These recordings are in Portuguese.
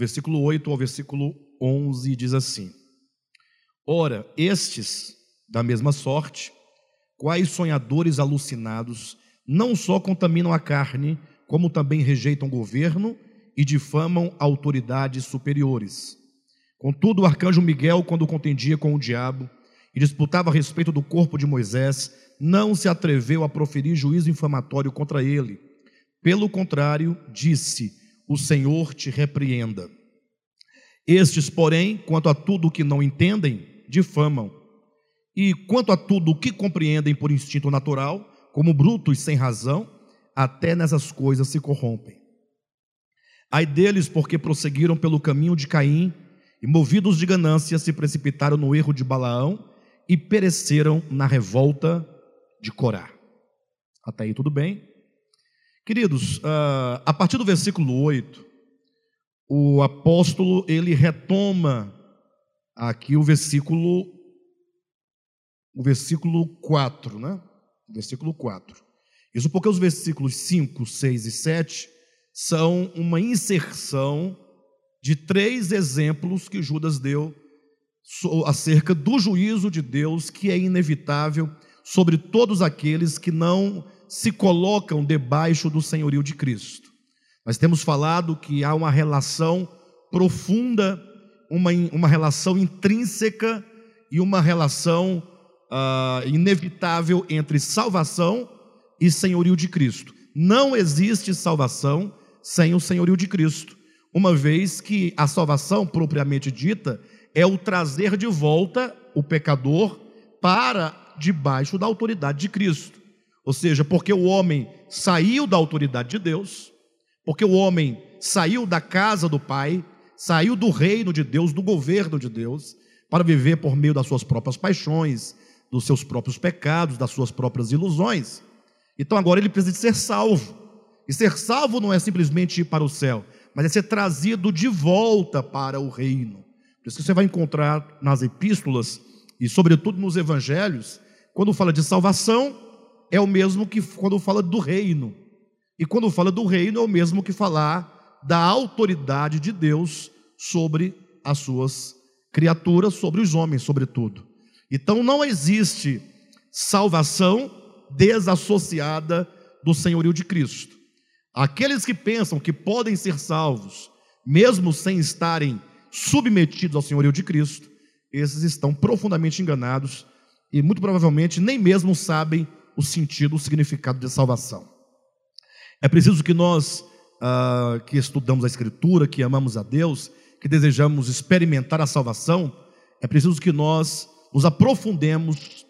versículo 8 ao versículo 11 diz assim: Ora, estes, da mesma sorte, quais sonhadores alucinados, não só contaminam a carne, como também rejeitam o governo e difamam autoridades superiores. Contudo, o arcanjo Miguel, quando contendia com o diabo e disputava a respeito do corpo de Moisés, não se atreveu a proferir juízo infamatório contra ele. Pelo contrário, disse: O Senhor te repreenda. Estes, porém, quanto a tudo o que não entendem, difamam. E quanto a tudo o que compreendem por instinto natural, como brutos sem razão, até nessas coisas se corrompem. Ai deles, porque prosseguiram pelo caminho de Caim, e movidos de ganância se precipitaram no erro de Balaão e pereceram na revolta de Corá. Até aí tudo bem? Queridos, ah, a partir do versículo 8, o apóstolo ele retoma aqui o versículo o versículo 4, né? O versículo 4. Isso porque os versículos 5, 6 e 7 são uma inserção de três exemplos que Judas deu acerca do juízo de Deus que é inevitável sobre todos aqueles que não se colocam debaixo do senhorio de Cristo. Nós temos falado que há uma relação profunda, uma, uma relação intrínseca e uma relação uh, inevitável entre salvação e senhorio de Cristo. Não existe salvação sem o senhorio de Cristo, uma vez que a salvação propriamente dita é o trazer de volta o pecador para debaixo da autoridade de Cristo. Ou seja, porque o homem saiu da autoridade de Deus, porque o homem saiu da casa do Pai, saiu do reino de Deus, do governo de Deus, para viver por meio das suas próprias paixões, dos seus próprios pecados, das suas próprias ilusões. Então agora ele precisa de ser salvo. E ser salvo não é simplesmente ir para o céu, mas é ser trazido de volta para o reino. Por isso que você vai encontrar nas epístolas e sobretudo nos evangelhos, quando fala de salvação, é o mesmo que quando fala do reino. E quando fala do reino, é o mesmo que falar da autoridade de Deus sobre as suas criaturas, sobre os homens, sobretudo. Então não existe salvação desassociada do senhorio de Cristo. Aqueles que pensam que podem ser salvos, mesmo sem estarem submetidos ao senhorio de Cristo, esses estão profundamente enganados e muito provavelmente nem mesmo sabem o sentido, o significado de salvação. É preciso que nós, ah, que estudamos a Escritura, que amamos a Deus, que desejamos experimentar a salvação, é preciso que nós nos aprofundemos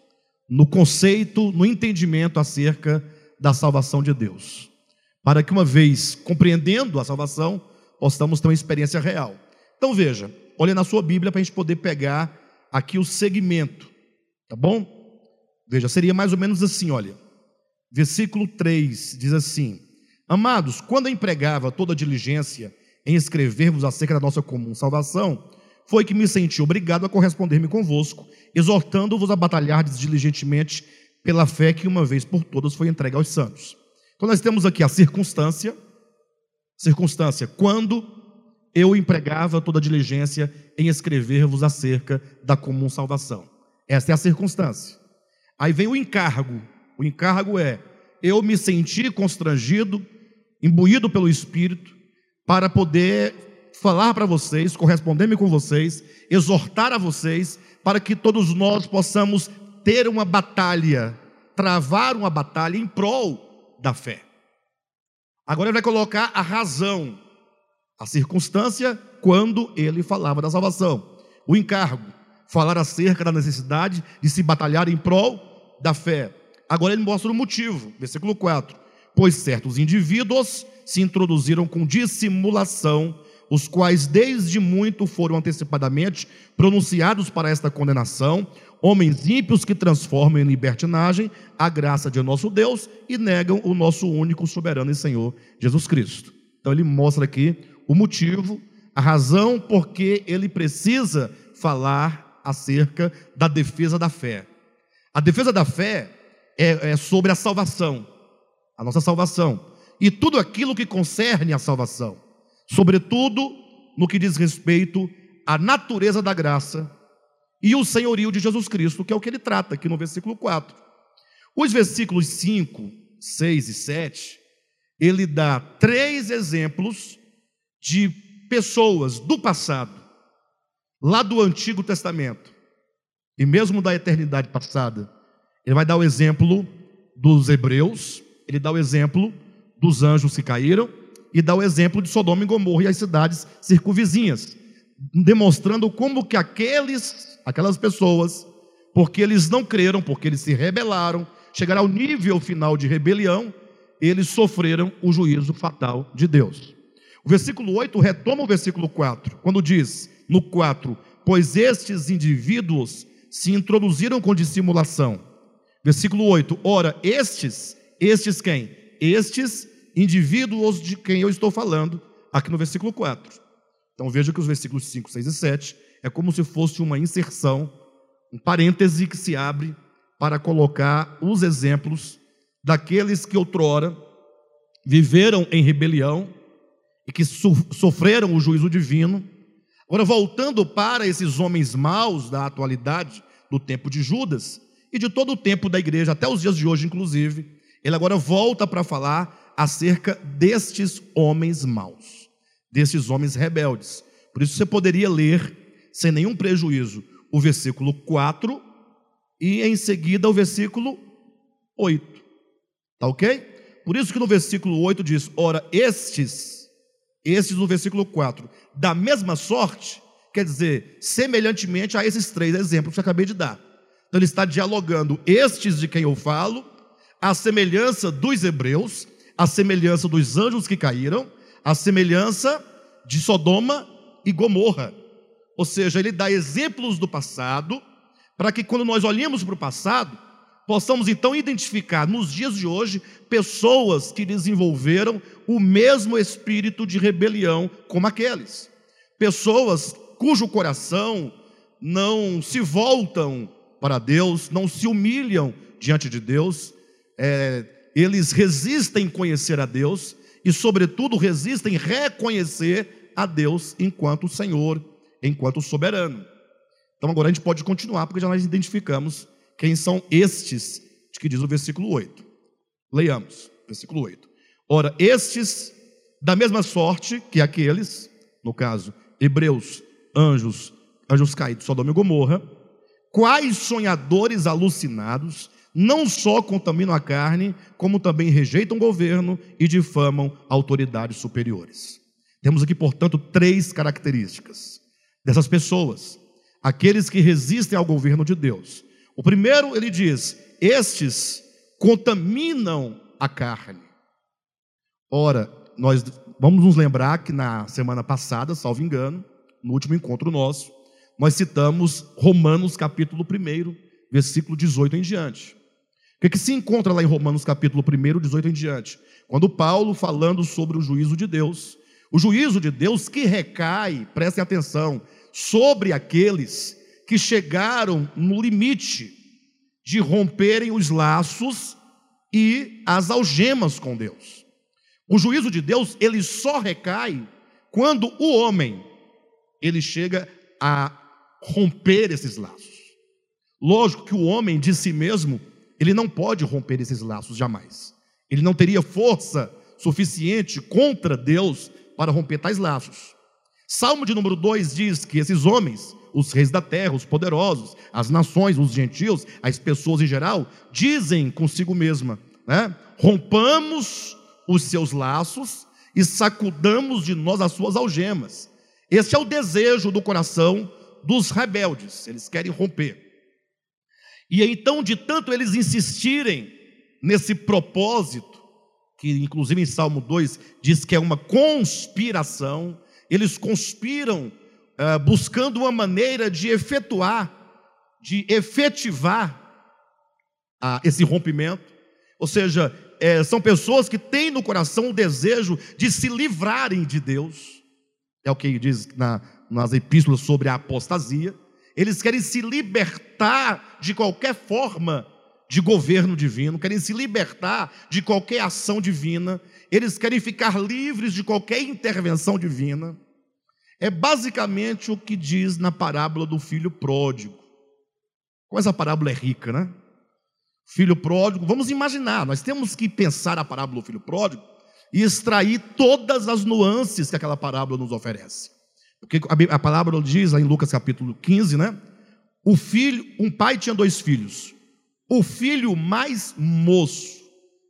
no conceito, no entendimento acerca da salvação de Deus, para que uma vez compreendendo a salvação, possamos ter uma experiência real. Então veja, olha na sua Bíblia para a gente poder pegar aqui o segmento, tá bom? Veja, seria mais ou menos assim, olha. Versículo 3 diz assim: Amados, quando empregava toda diligência em escrever-vos acerca da nossa comum salvação, foi que me senti obrigado a corresponder-me convosco, exortando-vos a batalhar diligentemente pela fé que uma vez por todas foi entregue aos santos. Então nós temos aqui a circunstância, circunstância, quando eu empregava toda a diligência em escrever-vos acerca da comum salvação. Essa é a circunstância. Aí vem o encargo. O encargo é: eu me senti constrangido, imbuído pelo Espírito, para poder falar para vocês, corresponder-me com vocês, exortar a vocês, para que todos nós possamos ter uma batalha, travar uma batalha em prol da fé. Agora ele vai colocar a razão, a circunstância quando ele falava da salvação. O encargo, falar acerca da necessidade de se batalhar em prol da fé. Agora ele mostra o motivo, versículo 4. Pois certos indivíduos se introduziram com dissimulação os quais desde muito foram antecipadamente pronunciados para esta condenação, homens ímpios que transformam em libertinagem a graça de nosso Deus e negam o nosso único soberano e Senhor Jesus Cristo. Então ele mostra aqui o motivo, a razão por que ele precisa falar acerca da defesa da fé. A defesa da fé é, é sobre a salvação, a nossa salvação, e tudo aquilo que concerne a salvação sobretudo no que diz respeito à natureza da graça e o senhorio de Jesus Cristo, que é o que ele trata aqui no versículo 4. Os versículos 5, 6 e 7, ele dá três exemplos de pessoas do passado, lá do Antigo Testamento, e mesmo da eternidade passada. Ele vai dar o exemplo dos hebreus, ele dá o exemplo dos anjos que caíram, e dá o exemplo de Sodoma e Gomorra e as cidades circunvizinhas, demonstrando como que aqueles, aquelas pessoas, porque eles não creram, porque eles se rebelaram, chegaram ao nível final de rebelião, eles sofreram o juízo fatal de Deus. O versículo 8 retoma o versículo 4, quando diz, no 4, pois estes indivíduos se introduziram com dissimulação. Versículo 8, ora, estes, estes quem? Estes indivíduos de quem eu estou falando, aqui no versículo 4. Então veja que os versículos 5, 6 e 7 é como se fosse uma inserção, um parêntese que se abre para colocar os exemplos daqueles que outrora viveram em rebelião e que sofreram o juízo divino. Agora, voltando para esses homens maus da atualidade, do tempo de Judas e de todo o tempo da igreja, até os dias de hoje, inclusive, ele agora volta para falar acerca destes homens maus, destes homens rebeldes. Por isso, você poderia ler, sem nenhum prejuízo, o versículo 4 e em seguida o versículo 8. Tá ok? Por isso que no versículo 8 diz: Ora, estes esses no versículo 4. Da mesma sorte, quer dizer, semelhantemente a esses três exemplos que eu acabei de dar. Então ele está dialogando estes de quem eu falo, a semelhança dos hebreus, a semelhança dos anjos que caíram, a semelhança de Sodoma e Gomorra. Ou seja, ele dá exemplos do passado, para que quando nós olhamos para o passado, possamos então identificar nos dias de hoje pessoas que desenvolveram o mesmo espírito de rebelião como aqueles. Pessoas cujo coração não se voltam para Deus, não se humilham diante de Deus, é, eles resistem conhecer a Deus e, sobretudo, resistem reconhecer a Deus enquanto Senhor, enquanto soberano. Então, agora a gente pode continuar, porque já nós identificamos quem são estes, de que diz o versículo 8. Leiamos, versículo 8. Ora, estes, da mesma sorte que aqueles, no caso, hebreus, anjos, anjos caídos, Sodoma e Gomorra, quais sonhadores alucinados, não só contaminam a carne, como também rejeitam o governo e difamam autoridades superiores. Temos aqui, portanto, três características dessas pessoas: aqueles que resistem ao governo de Deus, o primeiro, ele diz: estes contaminam a carne. Ora, nós vamos nos lembrar que na semana passada, salvo engano, no último encontro nosso, nós citamos Romanos capítulo 1, versículo 18 em diante. O que, que se encontra lá em Romanos capítulo 1, 18 em diante? Quando Paulo falando sobre o juízo de Deus, o juízo de Deus que recai, prestem atenção, sobre aqueles que chegaram no limite de romperem os laços e as algemas com Deus. O juízo de Deus, ele só recai quando o homem ele chega a romper esses laços. Lógico que o homem de si mesmo, ele não pode romper esses laços jamais. Ele não teria força suficiente contra Deus para romper tais laços. Salmo de número 2 diz que esses homens, os reis da terra, os poderosos, as nações, os gentios, as pessoas em geral, dizem consigo mesma, né? Rompamos os seus laços e sacudamos de nós as suas algemas. Esse é o desejo do coração dos rebeldes, eles querem romper. E então, de tanto eles insistirem nesse propósito, que inclusive em Salmo 2 diz que é uma conspiração, eles conspiram uh, buscando uma maneira de efetuar, de efetivar uh, esse rompimento. Ou seja, é, são pessoas que têm no coração o desejo de se livrarem de Deus. É o que diz na, nas epístolas sobre a apostasia. Eles querem se libertar de qualquer forma de governo divino, querem se libertar de qualquer ação divina, eles querem ficar livres de qualquer intervenção divina. É basicamente o que diz na parábola do filho pródigo. Como essa parábola é rica, né? Filho pródigo, vamos imaginar, nós temos que pensar a parábola do filho pródigo e extrair todas as nuances que aquela parábola nos oferece. Porque a palavra diz em Lucas capítulo 15, né? O filho, um pai tinha dois filhos. O filho mais moço,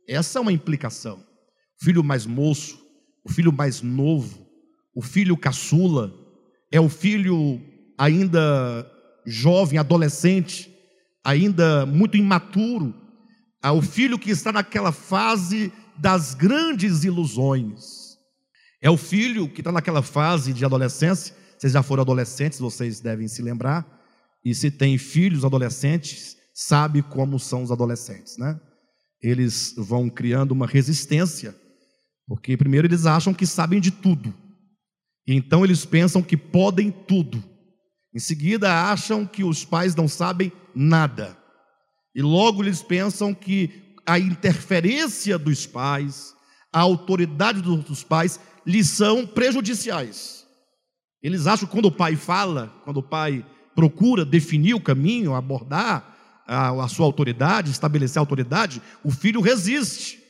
essa é uma implicação. O filho mais moço, o filho mais novo, o filho caçula, é o filho ainda jovem, adolescente, ainda muito imaturo, é o filho que está naquela fase das grandes ilusões. É o filho que está naquela fase de adolescência. Vocês já foram adolescentes, vocês devem se lembrar. E se tem filhos adolescentes, sabe como são os adolescentes, né? Eles vão criando uma resistência, porque primeiro eles acham que sabem de tudo. Então eles pensam que podem tudo. Em seguida, acham que os pais não sabem nada. E logo eles pensam que a interferência dos pais, a autoridade dos pais, lhes são prejudiciais. Eles acham que quando o pai fala, quando o pai procura definir o caminho, abordar a, a sua autoridade, estabelecer a autoridade, o filho resiste.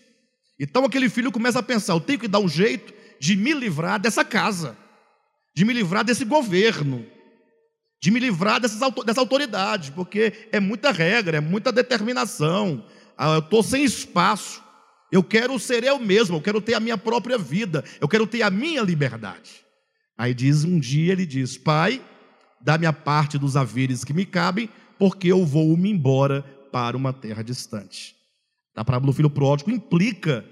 Então aquele filho começa a pensar: eu tenho que dar um jeito de me livrar dessa casa de me livrar desse governo, de me livrar dessas, dessa autoridade, porque é muita regra, é muita determinação, ah, eu estou sem espaço, eu quero ser eu mesmo, eu quero ter a minha própria vida, eu quero ter a minha liberdade. Aí diz um dia, ele diz: Pai, dá-me a parte dos haveres que me cabem, porque eu vou me embora para uma terra distante. A parábola do filho pródigo implica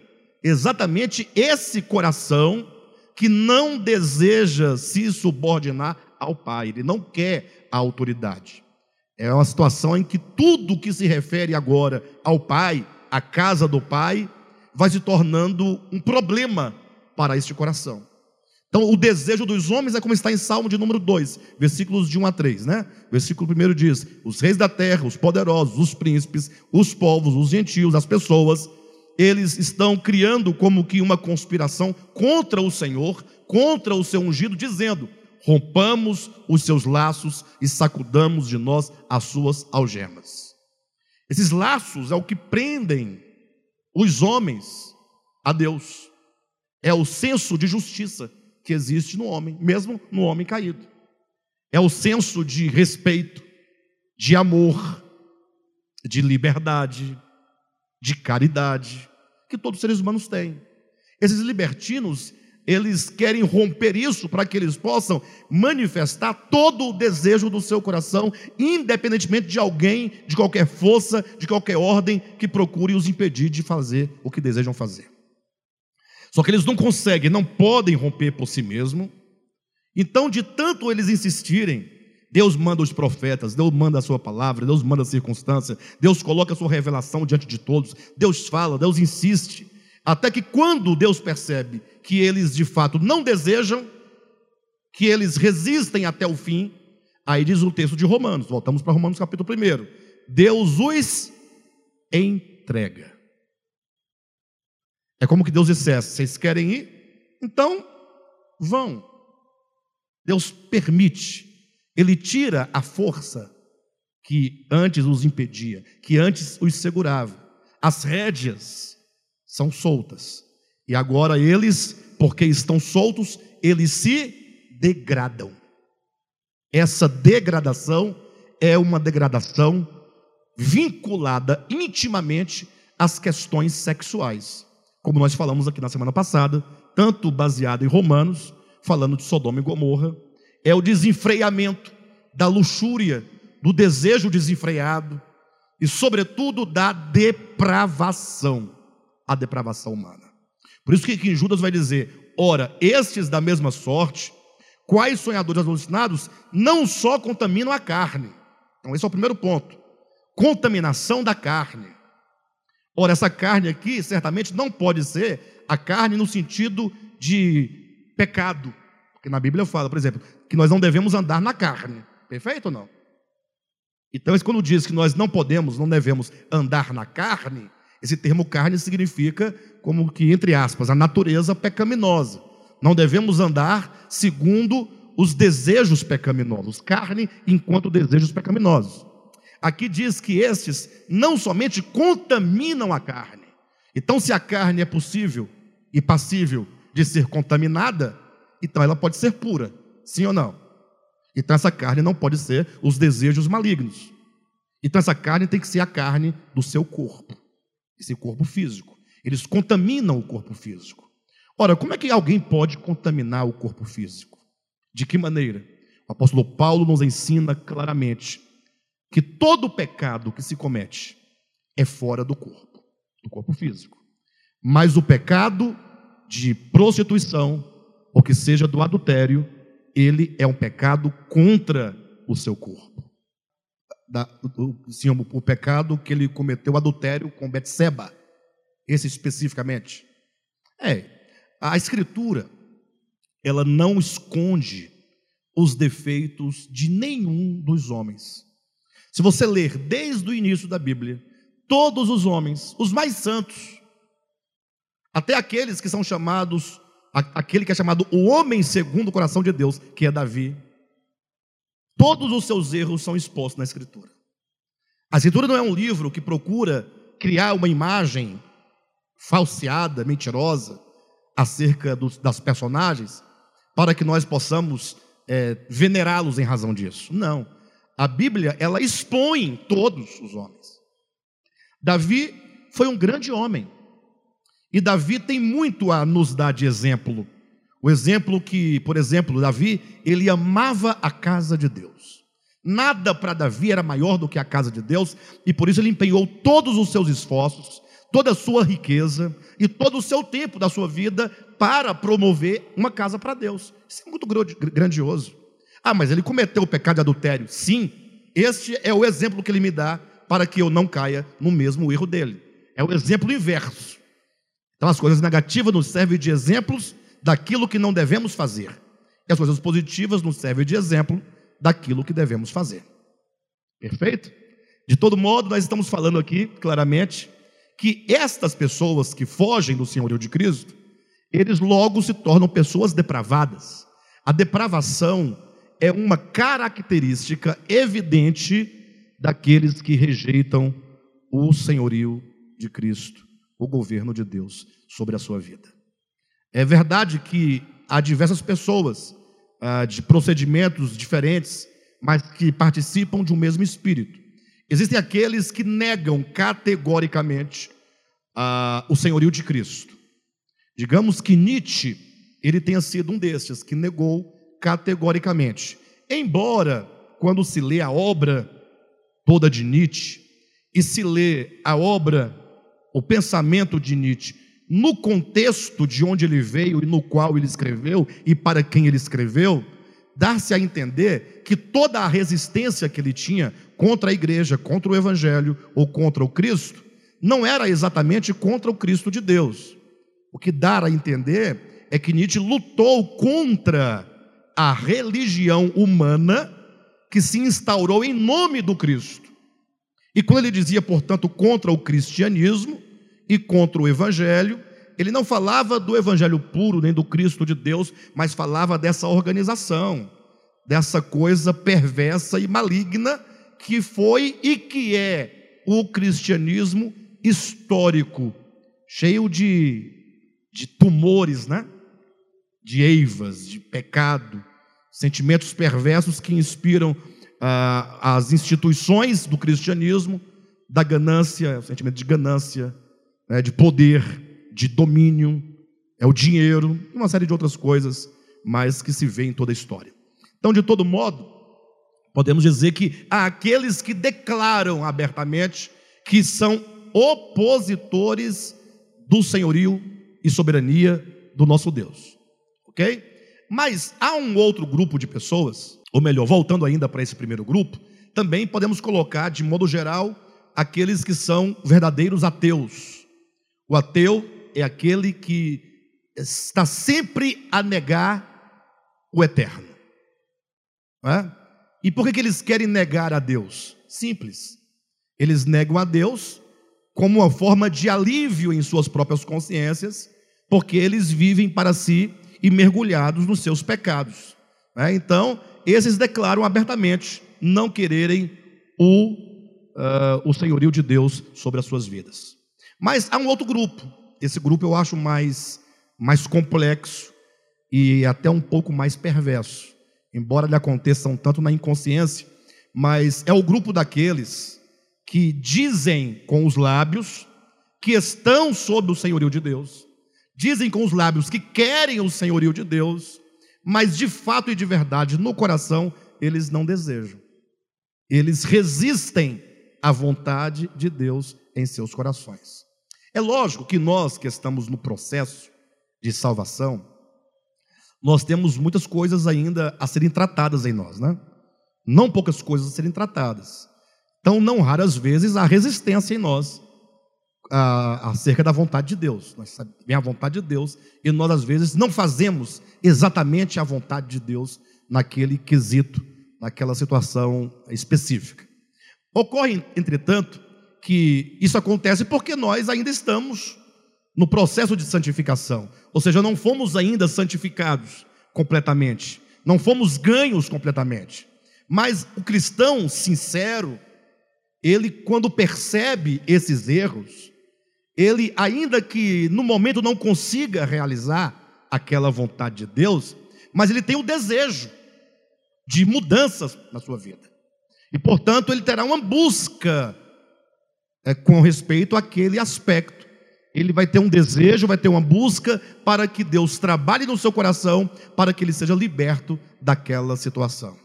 exatamente esse coração que não deseja se subordinar ao pai, ele não quer a autoridade. É uma situação em que tudo que se refere agora ao pai, à casa do pai, vai se tornando um problema para este coração. Então, o desejo dos homens é como está em Salmo de número 2, versículos de 1 a 3, né? Versículo 1 diz: Os reis da terra, os poderosos, os príncipes, os povos, os gentios, as pessoas, eles estão criando como que uma conspiração contra o Senhor, contra o seu ungido, dizendo: rompamos os seus laços e sacudamos de nós as suas algemas. Esses laços é o que prendem os homens a Deus. É o senso de justiça que existe no homem, mesmo no homem caído. É o senso de respeito, de amor, de liberdade, de caridade, que todos os seres humanos têm. Esses libertinos, eles querem romper isso para que eles possam manifestar todo o desejo do seu coração, independentemente de alguém, de qualquer força, de qualquer ordem que procure os impedir de fazer o que desejam fazer. Só que eles não conseguem, não podem romper por si mesmo. Então, de tanto eles insistirem, Deus manda os profetas, Deus manda a sua palavra, Deus manda a circunstância, Deus coloca a sua revelação diante de todos, Deus fala, Deus insiste, até que quando Deus percebe que eles de fato não desejam, que eles resistem até o fim, aí diz o texto de Romanos, voltamos para Romanos capítulo 1, Deus os entrega. É como que Deus dissesse: vocês querem ir? Então vão. Deus permite ele tira a força que antes os impedia, que antes os segurava. As rédeas são soltas. E agora eles, porque estão soltos, eles se degradam. Essa degradação é uma degradação vinculada intimamente às questões sexuais. Como nós falamos aqui na semana passada, tanto baseado em Romanos, falando de Sodoma e Gomorra, é o desenfreamento da luxúria, do desejo desenfreado e, sobretudo, da depravação, a depravação humana. Por isso que em Judas vai dizer: ora, estes da mesma sorte, quais sonhadores alucinados, não só contaminam a carne. Então, esse é o primeiro ponto: contaminação da carne. Ora, essa carne aqui certamente não pode ser a carne no sentido de pecado, porque na Bíblia fala, por exemplo, que nós não devemos andar na carne. Perfeito ou não? Então, quando diz que nós não podemos, não devemos andar na carne, esse termo carne significa como que, entre aspas, a natureza pecaminosa. Não devemos andar segundo os desejos pecaminosos, carne enquanto desejos pecaminosos. Aqui diz que estes não somente contaminam a carne. Então, se a carne é possível e passível de ser contaminada, então ela pode ser pura, sim ou não? Então, essa carne não pode ser os desejos malignos. Então, essa carne tem que ser a carne do seu corpo, esse corpo físico. Eles contaminam o corpo físico. Ora, como é que alguém pode contaminar o corpo físico? De que maneira? O apóstolo Paulo nos ensina claramente que todo pecado que se comete é fora do corpo, do corpo físico. Mas o pecado de prostituição, ou que seja do adultério, ele é um pecado contra o seu corpo. Da, o, sim, o pecado que ele cometeu, adultério com Betseba, esse especificamente. É, a Escritura, ela não esconde os defeitos de nenhum dos homens. Se você ler desde o início da Bíblia, todos os homens, os mais santos, até aqueles que são chamados, aquele que é chamado o homem segundo o coração de Deus, que é Davi, todos os seus erros são expostos na Escritura. A Escritura não é um livro que procura criar uma imagem falseada, mentirosa, acerca dos, das personagens, para que nós possamos é, venerá-los em razão disso. Não. A Bíblia, ela expõe todos os homens. Davi foi um grande homem. E Davi tem muito a nos dar de exemplo. O exemplo que, por exemplo, Davi, ele amava a casa de Deus. Nada para Davi era maior do que a casa de Deus, e por isso ele empenhou todos os seus esforços, toda a sua riqueza e todo o seu tempo da sua vida para promover uma casa para Deus. Isso é muito grandioso. Ah, mas ele cometeu o pecado de adultério. Sim, este é o exemplo que ele me dá para que eu não caia no mesmo erro dele. É o exemplo inverso. Então, as coisas negativas nos servem de exemplos daquilo que não devemos fazer. E as coisas positivas nos servem de exemplo daquilo que devemos fazer. Perfeito? De todo modo, nós estamos falando aqui claramente que estas pessoas que fogem do senhorio de Cristo, eles logo se tornam pessoas depravadas. A depravação é uma característica evidente daqueles que rejeitam o senhorio de Cristo, o governo de Deus sobre a sua vida. É verdade que há diversas pessoas ah, de procedimentos diferentes, mas que participam de um mesmo espírito. Existem aqueles que negam categoricamente ah, o senhorio de Cristo. Digamos que Nietzsche ele tenha sido um desses que negou categoricamente. Embora, quando se lê a obra toda de Nietzsche e se lê a obra, o pensamento de Nietzsche, no contexto de onde ele veio e no qual ele escreveu e para quem ele escreveu, dá-se a entender que toda a resistência que ele tinha contra a igreja, contra o evangelho ou contra o Cristo, não era exatamente contra o Cristo de Deus. O que dá a entender é que Nietzsche lutou contra a religião humana que se instaurou em nome do Cristo. E quando ele dizia, portanto, contra o cristianismo e contra o evangelho, ele não falava do evangelho puro nem do Cristo de Deus, mas falava dessa organização, dessa coisa perversa e maligna que foi e que é o cristianismo histórico, cheio de, de tumores, né? de eivas, de pecado, sentimentos perversos que inspiram ah, as instituições do cristianismo, da ganância, o sentimento de ganância, né, de poder, de domínio, é o dinheiro, uma série de outras coisas, mas que se vê em toda a história. Então, de todo modo, podemos dizer que há aqueles que declaram abertamente que são opositores do senhorio e soberania do nosso Deus, ok? Mas há um outro grupo de pessoas, ou melhor, voltando ainda para esse primeiro grupo, também podemos colocar, de modo geral, aqueles que são verdadeiros ateus. O ateu é aquele que está sempre a negar o eterno. É? E por que, que eles querem negar a Deus? Simples. Eles negam a Deus como uma forma de alívio em suas próprias consciências, porque eles vivem para si e mergulhados nos seus pecados. Né? Então, esses declaram abertamente não quererem o, uh, o senhorio de Deus sobre as suas vidas. Mas há um outro grupo. Esse grupo eu acho mais, mais complexo e até um pouco mais perverso. Embora ele aconteça um tanto na inconsciência, mas é o grupo daqueles que dizem com os lábios que estão sob o senhorio de Deus, dizem com os lábios que querem o senhorio de Deus, mas de fato e de verdade, no coração, eles não desejam. Eles resistem à vontade de Deus em seus corações. É lógico que nós que estamos no processo de salvação, nós temos muitas coisas ainda a serem tratadas em nós, né? Não poucas coisas a serem tratadas. Então, não raras vezes há resistência em nós a, acerca da vontade de Deus. Nós sabemos a vontade de Deus e nós às vezes não fazemos exatamente a vontade de Deus naquele quesito, naquela situação específica. Ocorre, entretanto, que isso acontece porque nós ainda estamos no processo de santificação, ou seja, não fomos ainda santificados completamente, não fomos ganhos completamente. Mas o cristão sincero, ele quando percebe esses erros, ele ainda que no momento não consiga realizar aquela vontade de Deus, mas ele tem o desejo de mudanças na sua vida. E portanto, ele terá uma busca é, com respeito àquele aspecto ele vai ter um desejo, vai ter uma busca para que Deus trabalhe no seu coração, para que ele seja liberto daquela situação.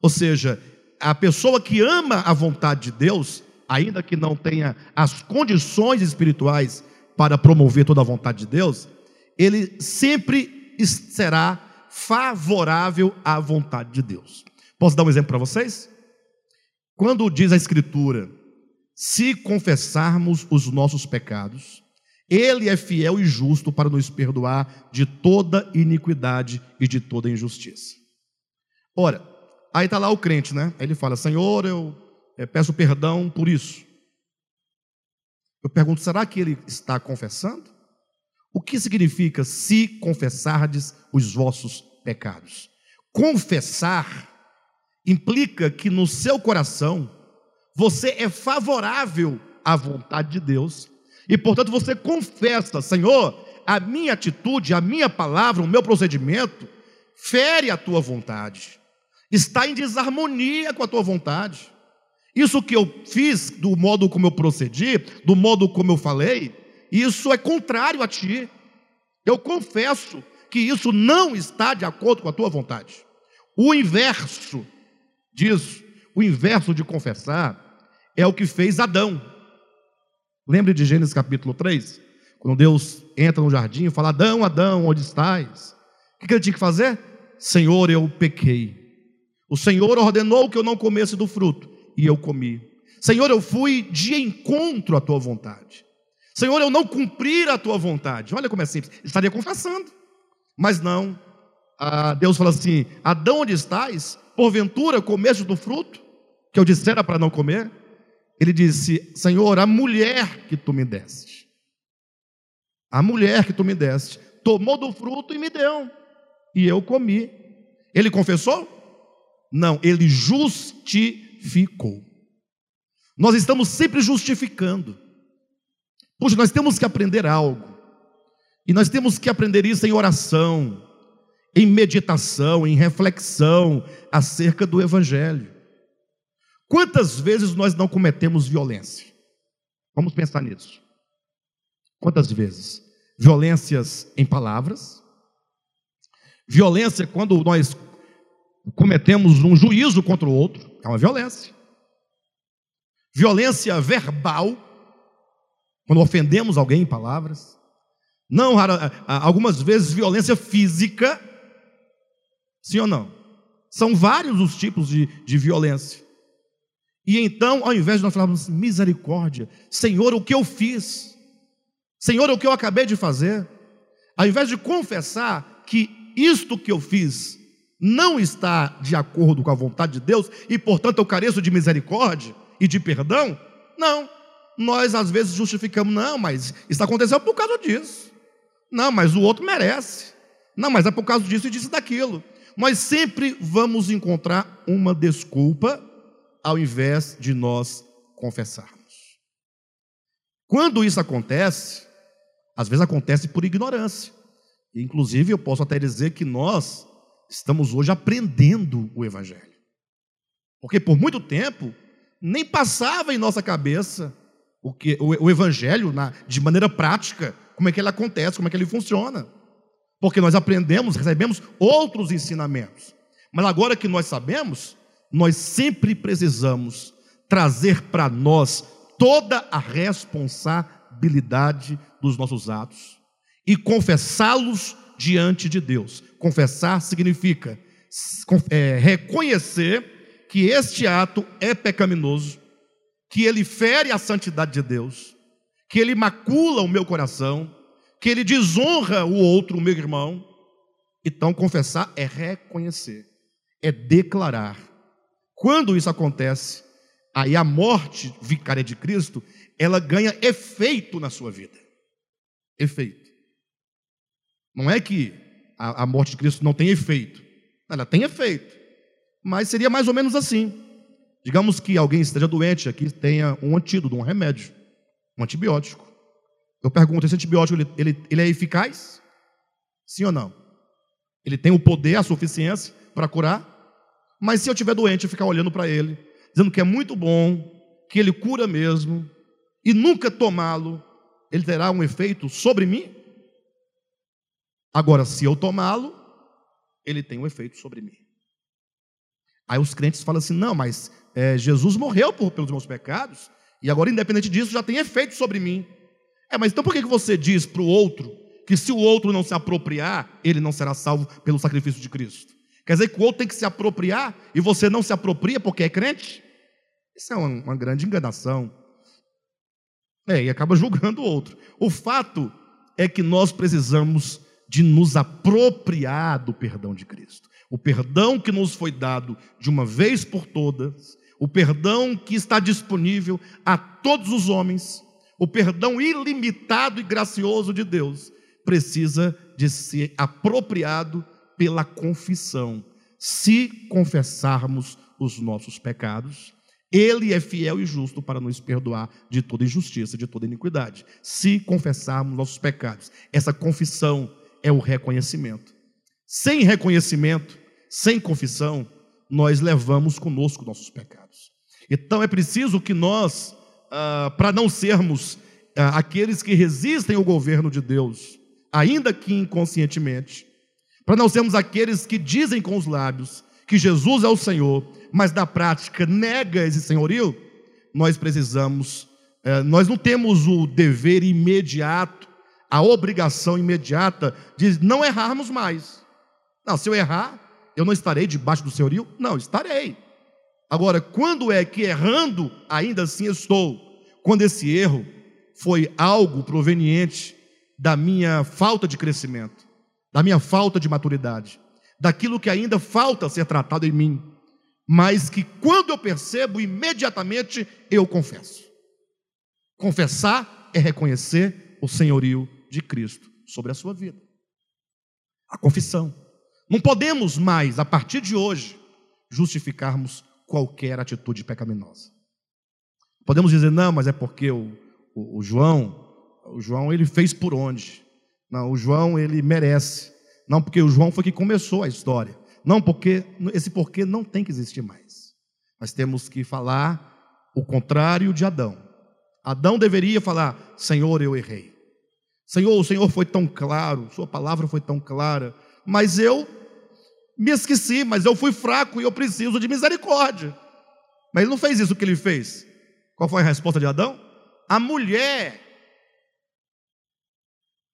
Ou seja, a pessoa que ama a vontade de Deus, ainda que não tenha as condições espirituais para promover toda a vontade de Deus, ele sempre será favorável à vontade de Deus. Posso dar um exemplo para vocês? Quando diz a Escritura, se confessarmos os nossos pecados, ele é fiel e justo para nos perdoar de toda iniquidade e de toda injustiça. Ora, aí está lá o crente, né? Ele fala: Senhor, eu peço perdão por isso. Eu pergunto: será que ele está confessando? O que significa se confessardes os vossos pecados? Confessar implica que no seu coração você é favorável à vontade de Deus e portanto você confessa, Senhor, a minha atitude, a minha palavra, o meu procedimento fere a tua vontade, está em desarmonia com a tua vontade. Isso que eu fiz, do modo como eu procedi, do modo como eu falei, isso é contrário a ti. Eu confesso que isso não está de acordo com a tua vontade. O inverso disso, o inverso de confessar, é o que fez Adão. Lembre de Gênesis capítulo 3? Quando Deus entra no jardim e fala: Adão, Adão, onde estás? O que ele tinha que fazer? Senhor, eu pequei. O Senhor ordenou que eu não comesse do fruto, e eu comi. Senhor, eu fui de encontro à tua vontade. Senhor, eu não cumpri a tua vontade. Olha como é simples. Estaria confessando. Mas não. Ah, Deus fala assim: Adão, onde estás? Porventura comeste do fruto que eu dissera para não comer? ele disse: Senhor, a mulher que tu me deste, a mulher que tu me deste, tomou do fruto e me deu, e eu comi. Ele confessou? Não, ele justificou. Nós estamos sempre justificando. Puxa, nós temos que aprender algo. E nós temos que aprender isso em oração, em meditação, em reflexão acerca do Evangelho. Quantas vezes nós não cometemos violência? Vamos pensar nisso. Quantas vezes? Violências em palavras, violência quando nós cometemos um juízo contra o outro, é uma violência. Violência verbal, quando ofendemos alguém em palavras. Não, algumas vezes violência física. Sim ou não? São vários os tipos de, de violência. E então, ao invés de nós falarmos misericórdia, Senhor, o que eu fiz? Senhor, o que eu acabei de fazer? Ao invés de confessar que isto que eu fiz não está de acordo com a vontade de Deus e, portanto, eu careço de misericórdia e de perdão, não. Nós às vezes justificamos, não, mas isso aconteceu por causa disso. Não, mas o outro merece. Não, mas é por causa disso e disso e daquilo. nós sempre vamos encontrar uma desculpa ao invés de nós confessarmos. Quando isso acontece, às vezes acontece por ignorância. Inclusive, eu posso até dizer que nós estamos hoje aprendendo o Evangelho. Porque por muito tempo nem passava em nossa cabeça o, que, o, o Evangelho na, de maneira prática, como é que ele acontece, como é que ele funciona. Porque nós aprendemos, recebemos outros ensinamentos. Mas agora que nós sabemos, nós sempre precisamos trazer para nós toda a responsabilidade dos nossos atos e confessá-los diante de Deus. Confessar significa é, reconhecer que este ato é pecaminoso, que ele fere a santidade de Deus, que ele macula o meu coração, que ele desonra o outro, o meu irmão. Então, confessar é reconhecer, é declarar. Quando isso acontece, aí a morte vicária de Cristo, ela ganha efeito na sua vida. Efeito. Não é que a, a morte de Cristo não tem efeito. Ela tem efeito. Mas seria mais ou menos assim. Digamos que alguém esteja doente aqui, tenha um antídoto, um remédio, um antibiótico. Eu pergunto: esse antibiótico ele, ele, ele é eficaz? Sim ou não? Ele tem o poder, a suficiência para curar? Mas se eu estiver doente, eu ficar olhando para ele, dizendo que é muito bom, que ele cura mesmo, e nunca tomá-lo, ele terá um efeito sobre mim? Agora, se eu tomá-lo, ele tem um efeito sobre mim. Aí os crentes falam assim: não, mas é, Jesus morreu por, pelos meus pecados, e agora, independente disso, já tem efeito sobre mim. É, mas então por que você diz para o outro que se o outro não se apropriar, ele não será salvo pelo sacrifício de Cristo? Quer dizer que o outro tem que se apropriar e você não se apropria porque é crente? Isso é uma, uma grande enganação. É, e acaba julgando o outro. O fato é que nós precisamos de nos apropriar do perdão de Cristo. O perdão que nos foi dado de uma vez por todas, o perdão que está disponível a todos os homens, o perdão ilimitado e gracioso de Deus, precisa de ser apropriado pela confissão. Se confessarmos os nossos pecados, ele é fiel e justo para nos perdoar de toda injustiça, de toda iniquidade. Se confessarmos nossos pecados, essa confissão é o reconhecimento. Sem reconhecimento, sem confissão, nós levamos conosco nossos pecados. Então é preciso que nós, ah, para não sermos ah, aqueles que resistem ao governo de Deus, ainda que inconscientemente, para não sermos aqueles que dizem com os lábios que Jesus é o Senhor, mas na prática nega esse senhorio, nós precisamos, eh, nós não temos o dever imediato a obrigação imediata de não errarmos mais. Não, se eu errar, eu não estarei debaixo do senhorio? Não, estarei. Agora, quando é que errando, ainda assim estou? Quando esse erro foi algo proveniente da minha falta de crescimento, da minha falta de maturidade, daquilo que ainda falta ser tratado em mim, mas que quando eu percebo, imediatamente eu confesso. Confessar é reconhecer o senhorio de Cristo sobre a sua vida. A confissão. Não podemos mais, a partir de hoje, justificarmos qualquer atitude pecaminosa. Podemos dizer, não, mas é porque o, o, o João, o João ele fez por onde? Não, o João ele merece. Não, porque o João foi que começou a história. Não, porque esse porquê não tem que existir mais. Nós temos que falar o contrário de Adão. Adão deveria falar: Senhor, eu errei. Senhor, o Senhor foi tão claro, Sua palavra foi tão clara, mas eu me esqueci, mas eu fui fraco e eu preciso de misericórdia. Mas ele não fez isso que ele fez. Qual foi a resposta de Adão? A mulher.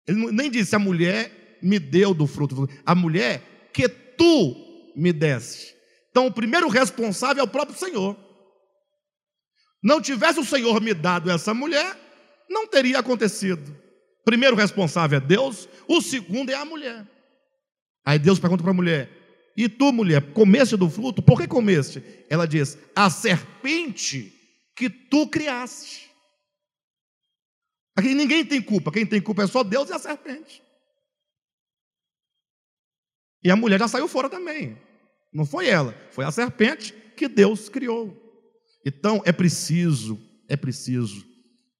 Ele nem disse a mulher me deu do fruto, a mulher que tu me deste. Então o primeiro responsável é o próprio Senhor. Não tivesse o Senhor me dado essa mulher, não teria acontecido. Primeiro responsável é Deus, o segundo é a mulher. Aí Deus pergunta para a mulher: E tu, mulher, comeste do fruto? Por que comeste? Ela diz: A serpente que tu criaste. Aqui ninguém tem culpa, quem tem culpa é só Deus e a serpente. E a mulher já saiu fora também. Não foi ela, foi a serpente que Deus criou. Então é preciso, é preciso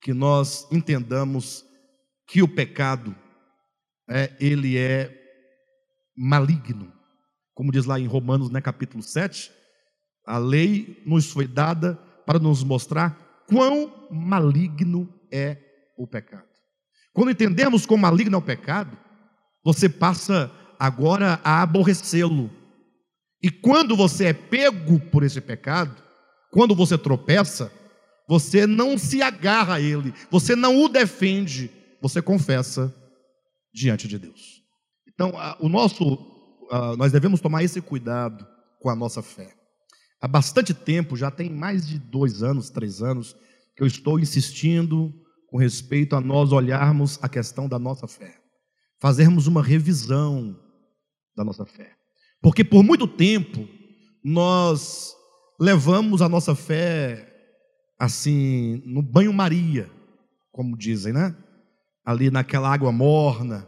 que nós entendamos que o pecado é, ele é maligno. Como diz lá em Romanos, né, capítulo 7, a lei nos foi dada para nos mostrar quão maligno é o pecado. Quando entendemos quão maligno é o pecado, você passa agora a aborrecê-lo. E quando você é pego por esse pecado, quando você tropeça, você não se agarra a ele, você não o defende, você confessa diante de Deus. Então, o nosso, nós devemos tomar esse cuidado com a nossa fé. Há bastante tempo, já tem mais de dois anos, três anos, que eu estou insistindo com respeito a nós olharmos a questão da nossa fé, fazermos uma revisão da nossa fé. Porque por muito tempo nós levamos a nossa fé assim, no banho-maria, como dizem, né? Ali naquela água morna.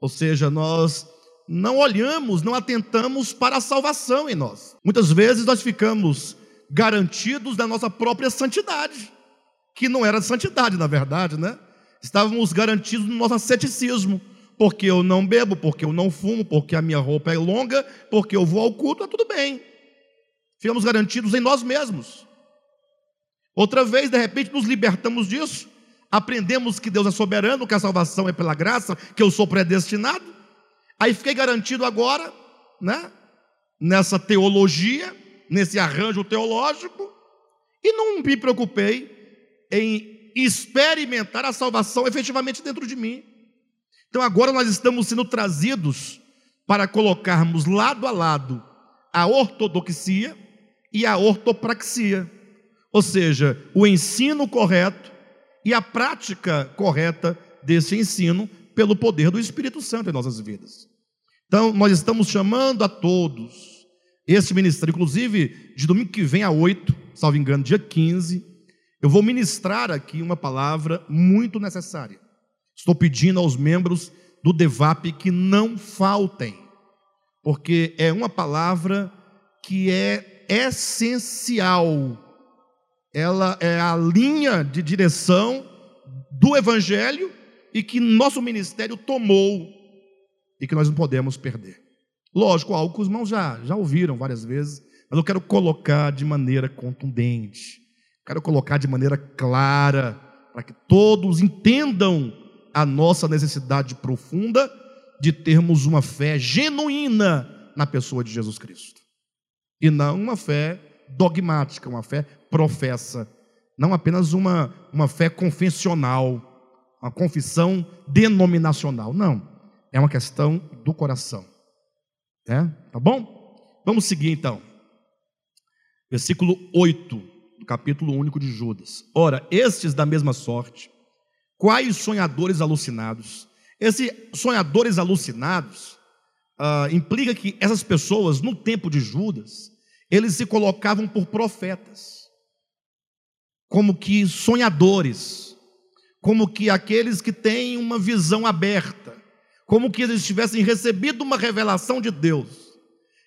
Ou seja, nós não olhamos, não atentamos para a salvação em nós. Muitas vezes nós ficamos garantidos da nossa própria santidade, que não era santidade, na verdade, né? Estávamos garantidos no nosso ceticismo porque eu não bebo, porque eu não fumo, porque a minha roupa é longa, porque eu vou ao culto, é tudo bem. Ficamos garantidos em nós mesmos. Outra vez, de repente, nos libertamos disso, aprendemos que Deus é soberano, que a salvação é pela graça, que eu sou predestinado. Aí fiquei garantido agora, né? Nessa teologia, nesse arranjo teológico, e não me preocupei em experimentar a salvação efetivamente dentro de mim. Então agora nós estamos sendo trazidos para colocarmos lado a lado a ortodoxia e a ortopraxia, ou seja, o ensino correto e a prática correta desse ensino pelo poder do Espírito Santo em nossas vidas. Então, nós estamos chamando a todos, esse ministério, inclusive de domingo que vem a 8, salvo engano, dia 15, eu vou ministrar aqui uma palavra muito necessária. Estou pedindo aos membros do DEVAP que não faltem, porque é uma palavra que é essencial. Ela é a linha de direção do Evangelho e que nosso ministério tomou e que nós não podemos perder. Lógico, algo que os irmãos já, já ouviram várias vezes, mas eu quero colocar de maneira contundente, quero colocar de maneira clara, para que todos entendam a nossa necessidade profunda de termos uma fé genuína na pessoa de Jesus Cristo. E não uma fé dogmática, uma fé professa, não apenas uma, uma fé confessional, uma confissão denominacional. Não, é uma questão do coração. É? Tá bom? Vamos seguir então. Versículo 8 do capítulo único de Judas. Ora, estes da mesma sorte Quais sonhadores alucinados? Esses sonhadores alucinados uh, implica que essas pessoas, no tempo de Judas, eles se colocavam por profetas, como que sonhadores, como que aqueles que têm uma visão aberta, como que eles tivessem recebido uma revelação de Deus,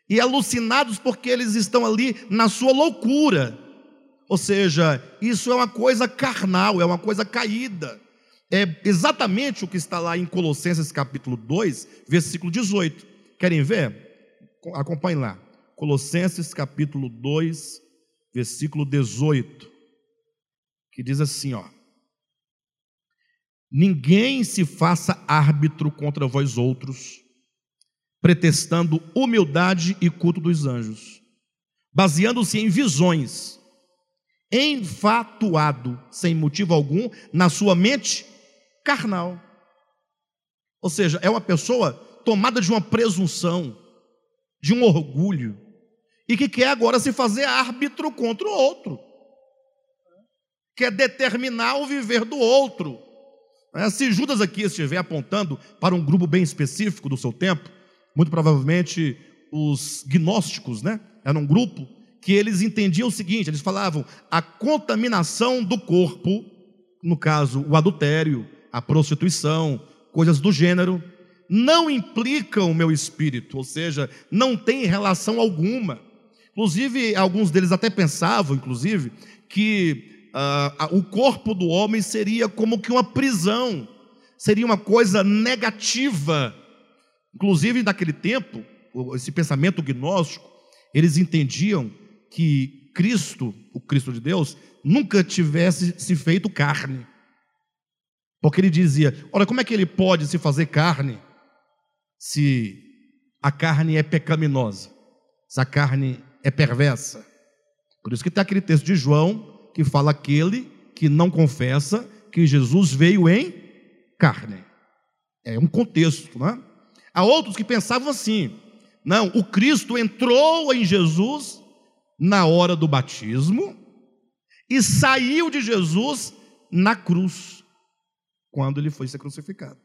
e alucinados porque eles estão ali na sua loucura, ou seja, isso é uma coisa carnal, é uma coisa caída é exatamente o que está lá em Colossenses capítulo 2, versículo 18. Querem ver? Acompanhe lá. Colossenses capítulo 2, versículo 18. Que diz assim, ó: Ninguém se faça árbitro contra vós outros, pretextando humildade e culto dos anjos, baseando-se em visões, enfatuado sem motivo algum na sua mente carnal. Ou seja, é uma pessoa tomada de uma presunção, de um orgulho, e que quer agora se fazer árbitro contra o outro, quer determinar o viver do outro. É, se Judas aqui estiver apontando para um grupo bem específico do seu tempo, muito provavelmente os gnósticos, né? Era um grupo que eles entendiam o seguinte: eles falavam a contaminação do corpo, no caso, o adultério, a prostituição, coisas do gênero, não implicam o meu espírito, ou seja, não tem relação alguma. Inclusive, alguns deles até pensavam, inclusive, que uh, o corpo do homem seria como que uma prisão, seria uma coisa negativa. Inclusive, naquele tempo, esse pensamento gnóstico, eles entendiam que Cristo, o Cristo de Deus, nunca tivesse se feito carne. Porque ele dizia: Olha, como é que ele pode se fazer carne se a carne é pecaminosa, se a carne é perversa? Por isso que tem aquele texto de João que fala aquele que não confessa que Jesus veio em carne. É um contexto, não é? Há outros que pensavam assim: não, o Cristo entrou em Jesus na hora do batismo e saiu de Jesus na cruz, quando ele foi ser crucificado.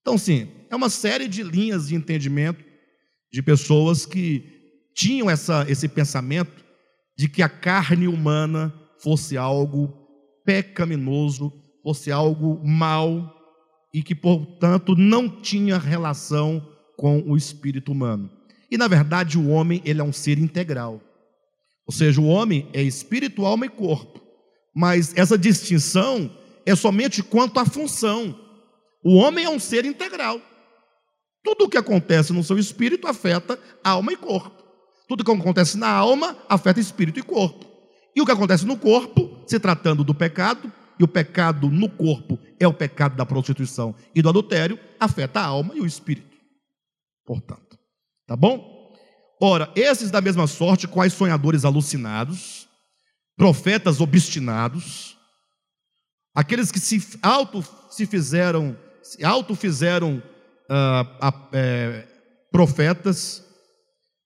Então, sim, é uma série de linhas de entendimento de pessoas que tinham essa, esse pensamento de que a carne humana fosse algo pecaminoso, fosse algo mal e que, portanto, não tinha relação com o espírito humano. E na verdade o homem ele é um ser integral. Ou seja, o homem é espírito, alma e corpo. Mas essa distinção é somente quanto à função. O homem é um ser integral. Tudo o que acontece no seu espírito afeta alma e corpo. Tudo que acontece na alma afeta espírito e corpo. E o que acontece no corpo, se tratando do pecado, e o pecado no corpo é o pecado da prostituição e do adultério, afeta a alma e o espírito. Portanto, Tá bom? Ora, esses da mesma sorte, quais sonhadores alucinados, profetas obstinados, aqueles que se auto se fizeram, se auto fizeram uh, é, profetas,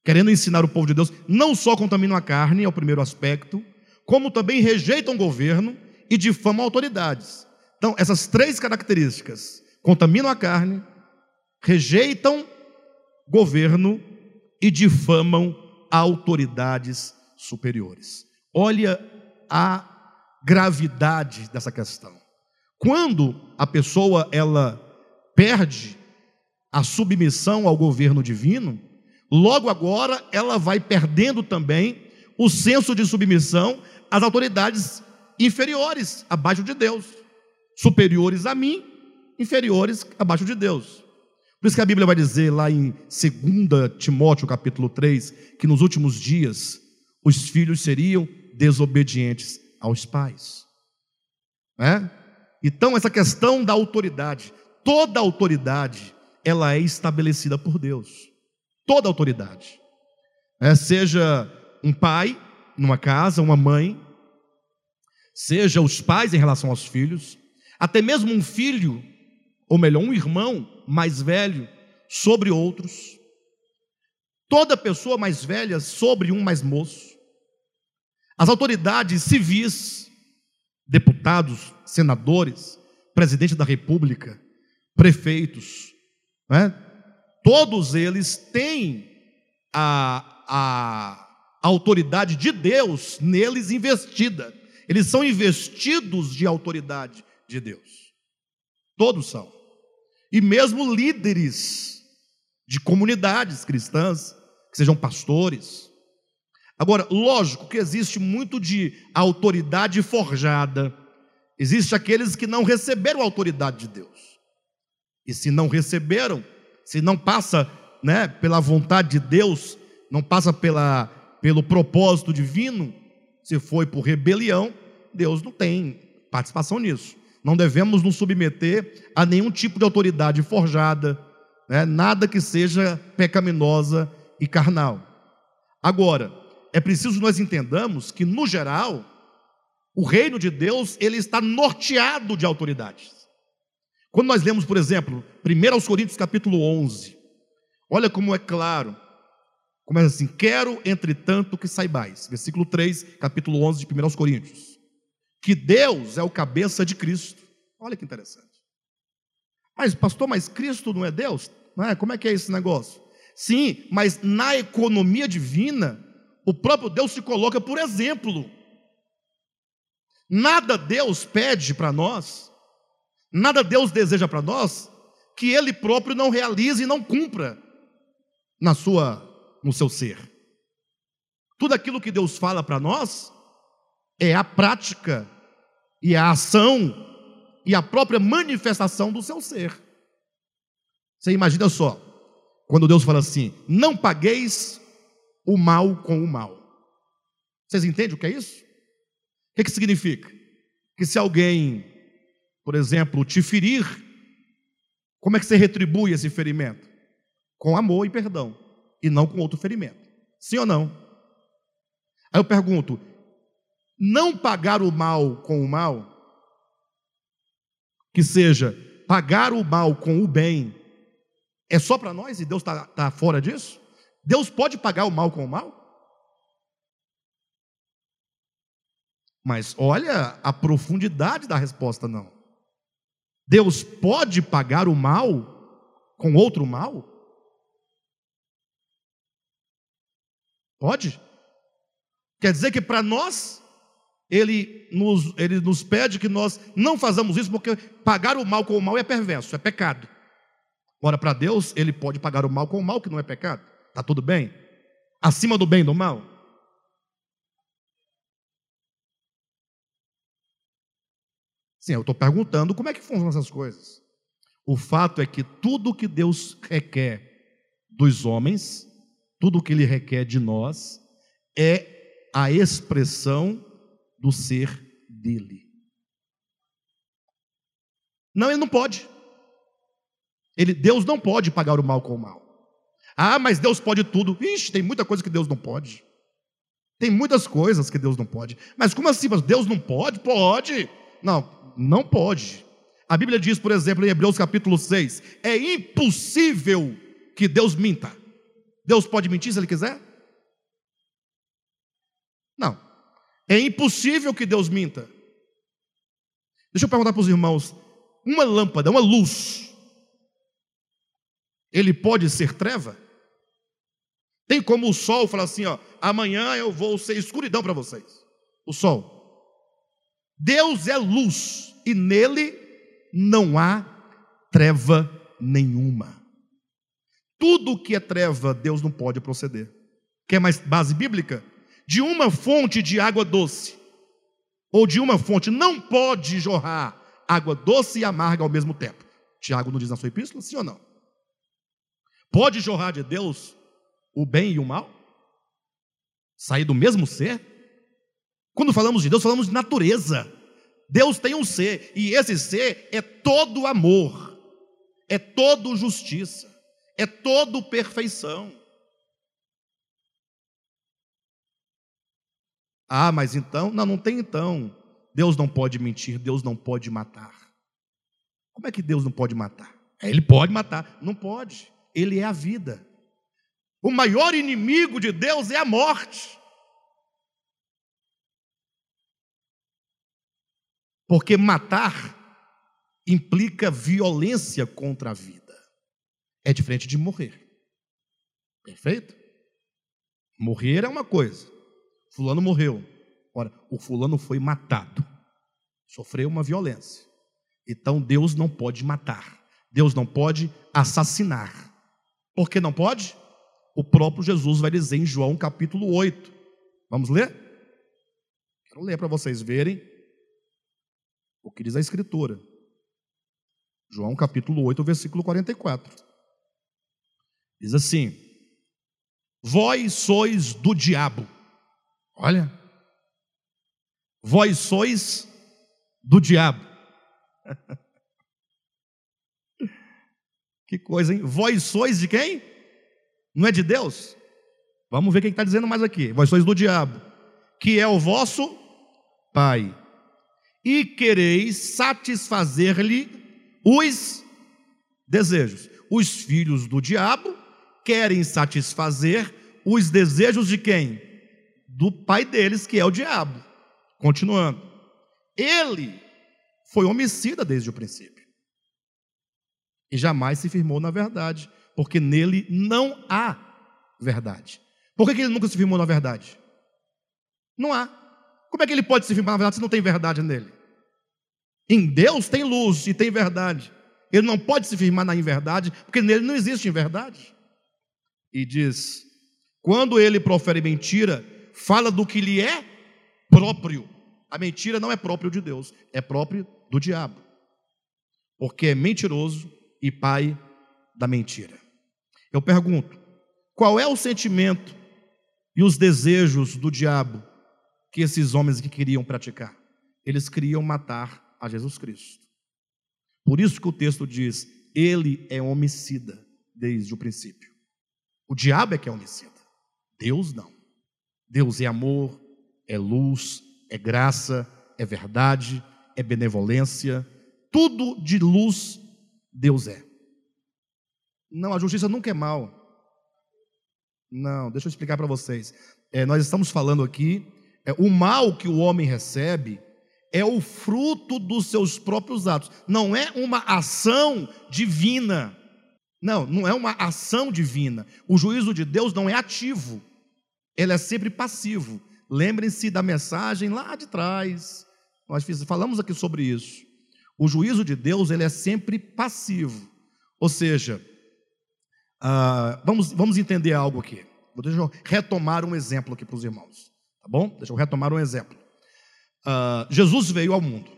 querendo ensinar o povo de Deus, não só contaminam a carne, é o primeiro aspecto, como também rejeitam o governo e difamam autoridades. Então, essas três características, contaminam a carne, rejeitam governo e difamam autoridades superiores. Olha a gravidade dessa questão. Quando a pessoa ela perde a submissão ao governo divino, logo agora ela vai perdendo também o senso de submissão às autoridades inferiores, abaixo de Deus, superiores a mim, inferiores abaixo de Deus. Por isso que a Bíblia vai dizer lá em 2 Timóteo capítulo 3, que nos últimos dias os filhos seriam desobedientes aos pais. É? Então, essa questão da autoridade, toda autoridade, ela é estabelecida por Deus. Toda autoridade. É, seja um pai numa casa, uma mãe, seja os pais em relação aos filhos, até mesmo um filho, ou melhor, um irmão mais velho sobre outros, toda pessoa mais velha sobre um mais moço, as autoridades civis, deputados, senadores, presidente da república, prefeitos, né? Todos eles têm a, a, autoridade de Deus neles investida. Eles são investidos de autoridade de Deus. Todos são e mesmo líderes de comunidades cristãs, que sejam pastores. Agora, lógico que existe muito de autoridade forjada. Existe aqueles que não receberam a autoridade de Deus. E se não receberam, se não passa, né, pela vontade de Deus, não passa pela, pelo propósito divino, se foi por rebelião, Deus não tem participação nisso. Não devemos nos submeter a nenhum tipo de autoridade forjada, né? nada que seja pecaminosa e carnal. Agora, é preciso nós entendamos que, no geral, o reino de Deus ele está norteado de autoridades. Quando nós lemos, por exemplo, 1 Coríntios capítulo 11, olha como é claro, começa assim, quero entretanto que saibais, versículo 3, capítulo 11 de 1 Coríntios, que Deus é o cabeça de Cristo. Olha que interessante. Mas, pastor, mas Cristo não é Deus? Não é? Como é que é esse negócio? Sim, mas na economia divina, o próprio Deus se coloca por exemplo. Nada Deus pede para nós, nada Deus deseja para nós que ele próprio não realize e não cumpra na sua no seu ser. Tudo aquilo que Deus fala para nós é a prática e a ação e a própria manifestação do seu ser. Você imagina só, quando Deus fala assim: não pagueis o mal com o mal. Vocês entendem o que é isso? O que, que significa? Que se alguém, por exemplo, te ferir, como é que você retribui esse ferimento? Com amor e perdão, e não com outro ferimento. Sim ou não? Aí eu pergunto: não pagar o mal com o mal, que seja pagar o mal com o bem, é só para nós e Deus está tá fora disso? Deus pode pagar o mal com o mal? Mas olha a profundidade da resposta, não. Deus pode pagar o mal com outro mal? Pode? Quer dizer que para nós, ele nos, ele nos pede que nós não façamos isso, porque pagar o mal com o mal é perverso, é pecado. Ora, para Deus, Ele pode pagar o mal com o mal, que não é pecado. Está tudo bem? Acima do bem e do mal? Sim, eu estou perguntando como é que funcionam essas coisas. O fato é que tudo que Deus requer dos homens, tudo que Ele requer de nós, é a expressão do ser dele. Não, Ele não pode. Ele, Deus não pode pagar o mal com o mal. Ah, mas Deus pode tudo. Ixi, tem muita coisa que Deus não pode. Tem muitas coisas que Deus não pode. Mas como assim? Mas Deus não pode? Pode. Não, não pode. A Bíblia diz, por exemplo, em Hebreus capítulo 6: é impossível que Deus minta. Deus pode mentir se Ele quiser? Não. É impossível que Deus minta. Deixa eu perguntar para os irmãos: uma lâmpada, uma luz, ele pode ser treva? Tem como o sol falar assim, ó, amanhã eu vou ser escuridão para vocês. O sol. Deus é luz e nele não há treva nenhuma. Tudo que é treva, Deus não pode proceder. Quer mais base bíblica? De uma fonte de água doce, ou de uma fonte, não pode jorrar água doce e amarga ao mesmo tempo. Tiago não diz na sua epístola, sim ou não? Pode jorrar de Deus o bem e o mal? Sair do mesmo ser? Quando falamos de Deus, falamos de natureza. Deus tem um ser, e esse ser é todo amor, é todo justiça, é todo perfeição. Ah, mas então, não, não tem então. Deus não pode mentir, Deus não pode matar. Como é que Deus não pode matar? Ele pode matar, não pode. Ele é a vida. O maior inimigo de Deus é a morte. Porque matar implica violência contra a vida. É diferente de morrer. Perfeito? Morrer é uma coisa. Fulano morreu. Ora, o fulano foi matado. Sofreu uma violência. Então Deus não pode matar. Deus não pode assassinar. Por que não pode? O próprio Jesus vai dizer em João capítulo 8. Vamos ler? Quero ler para vocês verem o que diz a Escritura. João capítulo 8, versículo 44. Diz assim: Vós sois do diabo. Olha. Vós sois do diabo. Que coisa, hein? Vós sois de quem? Não é de Deus? Vamos ver o que está dizendo mais aqui. Vós sois do diabo, que é o vosso pai, e quereis satisfazer-lhe os desejos. Os filhos do diabo querem satisfazer os desejos de quem? Do pai deles, que é o diabo. Continuando. Ele foi homicida desde o princípio e jamais se firmou na verdade, porque nele não há verdade. Por que, ele nunca se firmou na verdade? Não há. Como é que ele pode se firmar na verdade se não tem verdade nele? Em Deus tem luz e tem verdade. Ele não pode se firmar na inverdade, porque nele não existe inverdade. E diz: quando ele profere mentira, fala do que lhe é próprio. A mentira não é próprio de Deus, é próprio do diabo. Porque é mentiroso e pai da mentira. Eu pergunto: qual é o sentimento e os desejos do diabo que esses homens que queriam praticar? Eles queriam matar a Jesus Cristo. Por isso que o texto diz: ele é homicida desde o princípio. O diabo é que é homicida. Deus não. Deus é amor, é luz, é graça, é verdade, é benevolência. Tudo de luz Deus é. Não, a justiça nunca é mal. Não, deixa eu explicar para vocês. É, nós estamos falando aqui, o mal que o homem recebe é o fruto dos seus próprios atos, não é uma ação divina. Não, não é uma ação divina. O juízo de Deus não é ativo, ele é sempre passivo. Lembrem-se da mensagem lá de trás. Nós falamos aqui sobre isso. O juízo de Deus ele é sempre passivo. Ou seja, uh, vamos, vamos entender algo aqui. Deixa eu retomar um exemplo aqui para os irmãos. Tá bom? Deixa eu retomar um exemplo. Uh, Jesus veio ao mundo.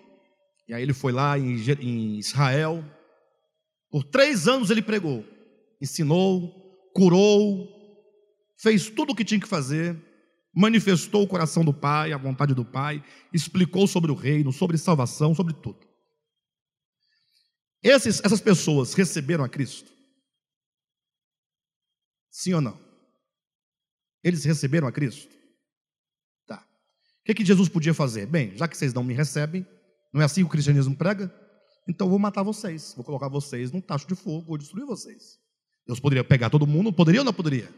E aí ele foi lá em, em Israel. Por três anos ele pregou, ensinou, curou, fez tudo o que tinha que fazer, manifestou o coração do Pai, a vontade do Pai, explicou sobre o reino, sobre salvação, sobre tudo. Esses, essas pessoas receberam a Cristo? Sim ou não? Eles receberam a Cristo? O que, que Jesus podia fazer? Bem, já que vocês não me recebem, não é assim que o cristianismo prega? Então eu vou matar vocês, vou colocar vocês num tacho de fogo, vou destruir vocês. Deus poderia pegar todo mundo, poderia ou não poderia?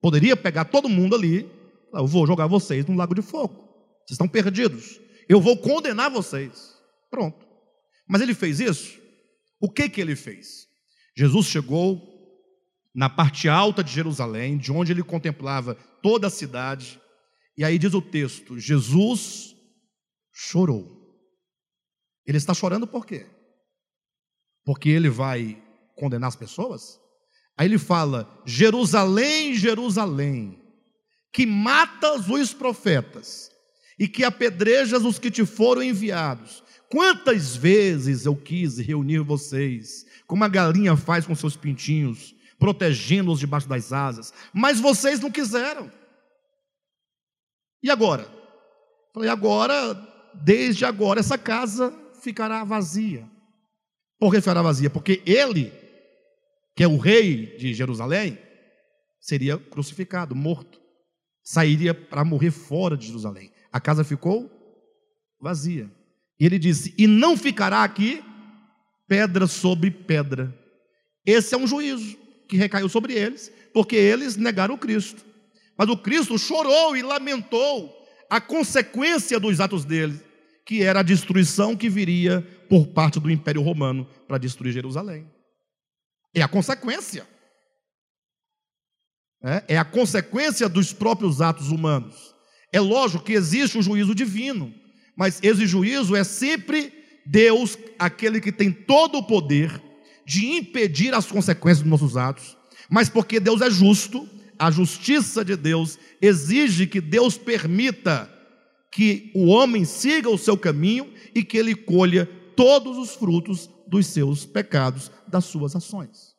Poderia pegar todo mundo ali, eu vou jogar vocês num lago de fogo. Vocês estão perdidos. Eu vou condenar vocês. Pronto. Mas ele fez isso? O que que ele fez? Jesus chegou na parte alta de Jerusalém, de onde ele contemplava toda a cidade, e aí diz o texto: Jesus chorou. Ele está chorando por quê? Porque ele vai condenar as pessoas? Aí ele fala: Jerusalém, Jerusalém, que matas os profetas e que apedrejas os que te foram enviados. Quantas vezes eu quis reunir vocês, como a galinha faz com seus pintinhos, protegendo-os debaixo das asas, mas vocês não quiseram. E agora? Falei, agora, desde agora, essa casa ficará vazia. Por que ficará vazia? Porque ele, que é o rei de Jerusalém, seria crucificado, morto. Sairia para morrer fora de Jerusalém. A casa ficou vazia. E ele disse: E não ficará aqui pedra sobre pedra. Esse é um juízo que recaiu sobre eles, porque eles negaram Cristo. Mas o Cristo chorou e lamentou a consequência dos atos dele, que era a destruição que viria por parte do Império Romano para destruir Jerusalém. É a consequência. É, é a consequência dos próprios atos humanos. É lógico que existe o juízo divino, mas esse juízo é sempre Deus, aquele que tem todo o poder de impedir as consequências dos nossos atos, mas porque Deus é justo, a justiça de Deus exige que Deus permita que o homem siga o seu caminho e que ele colha todos os frutos dos seus pecados, das suas ações.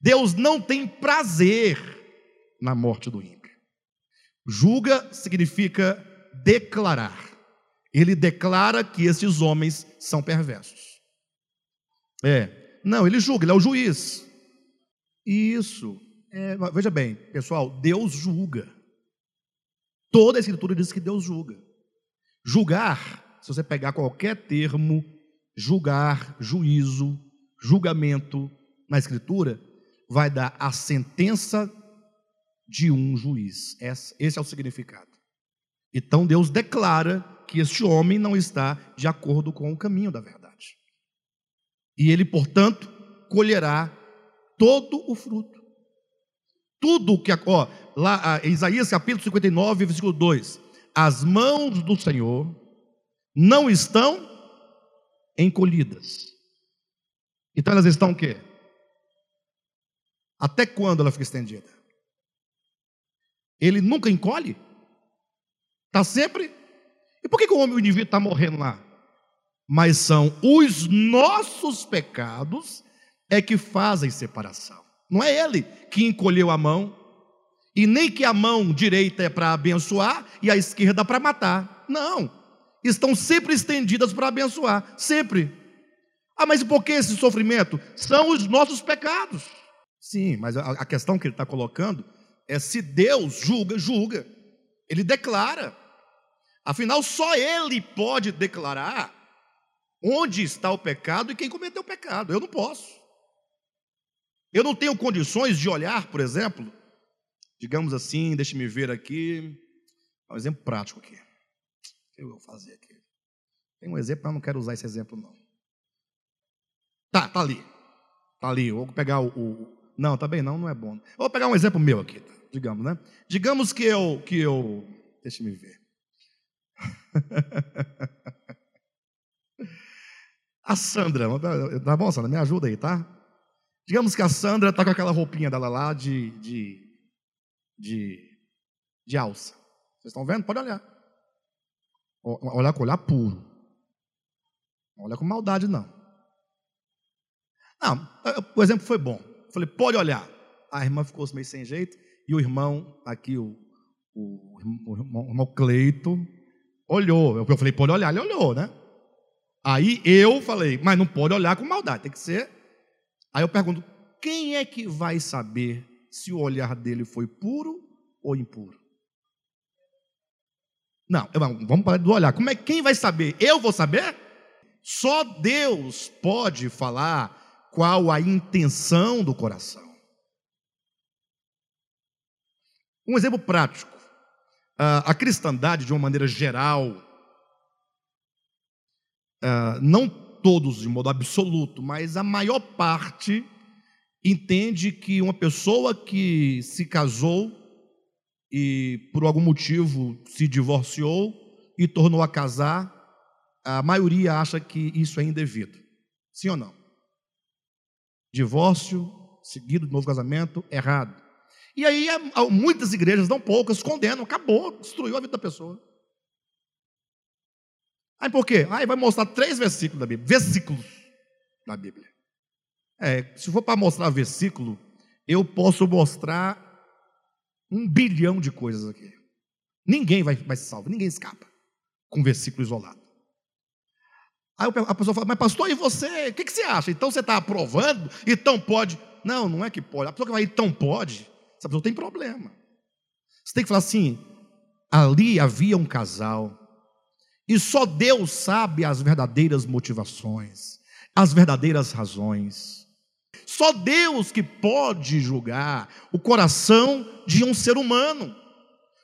Deus não tem prazer na morte do ímpio. Julga significa declarar. Ele declara que esses homens são perversos. É, não, ele julga, ele é o juiz. Isso é, veja bem, pessoal, Deus julga. Toda a Escritura diz que Deus julga. Julgar, se você pegar qualquer termo, julgar, juízo, julgamento na Escritura, vai dar a sentença de um juiz. Esse é o significado. Então Deus declara que este homem não está de acordo com o caminho da verdade. E ele, portanto, colherá todo o fruto. Tudo que, ó, lá, Isaías capítulo 59, versículo 2: As mãos do Senhor não estão encolhidas, Então elas estão o quê? Até quando ela fica estendida? Ele nunca encolhe? Está sempre? E por que, que o homem, o indivíduo, está morrendo lá? Mas são os nossos pecados é que fazem separação. Não é ele que encolheu a mão, e nem que a mão direita é para abençoar e a esquerda para matar. Não. Estão sempre estendidas para abençoar, sempre. Ah, mas por que esse sofrimento? São os nossos pecados. Sim, mas a questão que ele está colocando é se Deus julga, julga. Ele declara. Afinal, só Ele pode declarar onde está o pecado e quem cometeu o pecado. Eu não posso. Eu não tenho condições de olhar, por exemplo, digamos assim, deixe-me ver aqui, um exemplo prático aqui. O que eu vou fazer aqui? Tem um exemplo, mas eu não quero usar esse exemplo, não. Tá, tá ali. Tá ali. Vou pegar o. o... Não, tá bem, não, não é bom. Vou pegar um exemplo meu aqui, digamos, né? Digamos que eu. Que eu... Deixa-me ver. a Sandra, tá bom, Sandra? Me ajuda aí, tá? Digamos que a Sandra está com aquela roupinha dela lá de, de, de, de alça. Vocês estão vendo? Pode olhar. Olhar com olhar puro. Não olha com maldade, não. Não, o exemplo foi bom. Falei, pode olhar. A irmã ficou meio sem jeito. E o irmão, aqui, o, o, o, irmão, o irmão Cleito, olhou. Eu falei, pode olhar. Ele olhou, né? Aí eu falei, mas não pode olhar com maldade, tem que ser Aí eu pergunto: quem é que vai saber se o olhar dele foi puro ou impuro? Não, vamos parar do olhar. Como é quem vai saber? Eu vou saber? Só Deus pode falar qual a intenção do coração. Um exemplo prático. A cristandade, de uma maneira geral, não todos de modo absoluto, mas a maior parte entende que uma pessoa que se casou e por algum motivo se divorciou e tornou a casar, a maioria acha que isso é indevido. Sim ou não? Divórcio seguido de novo casamento, errado. E aí muitas igrejas, não poucas, condenam, acabou, destruiu a vida da pessoa. Aí por quê? Aí vai mostrar três versículos da Bíblia. Versículos da Bíblia. É, se for para mostrar versículo, eu posso mostrar um bilhão de coisas aqui. Ninguém vai, vai se salvar, ninguém escapa com versículo isolado. Aí a pessoa fala, mas pastor, e você? O que, que você acha? Então você está aprovando? Então pode. Não, não é que pode. A pessoa que vai, então pode. Essa pessoa tem problema. Você tem que falar assim: ali havia um casal e só Deus sabe as verdadeiras motivações, as verdadeiras razões. Só Deus que pode julgar o coração de um ser humano.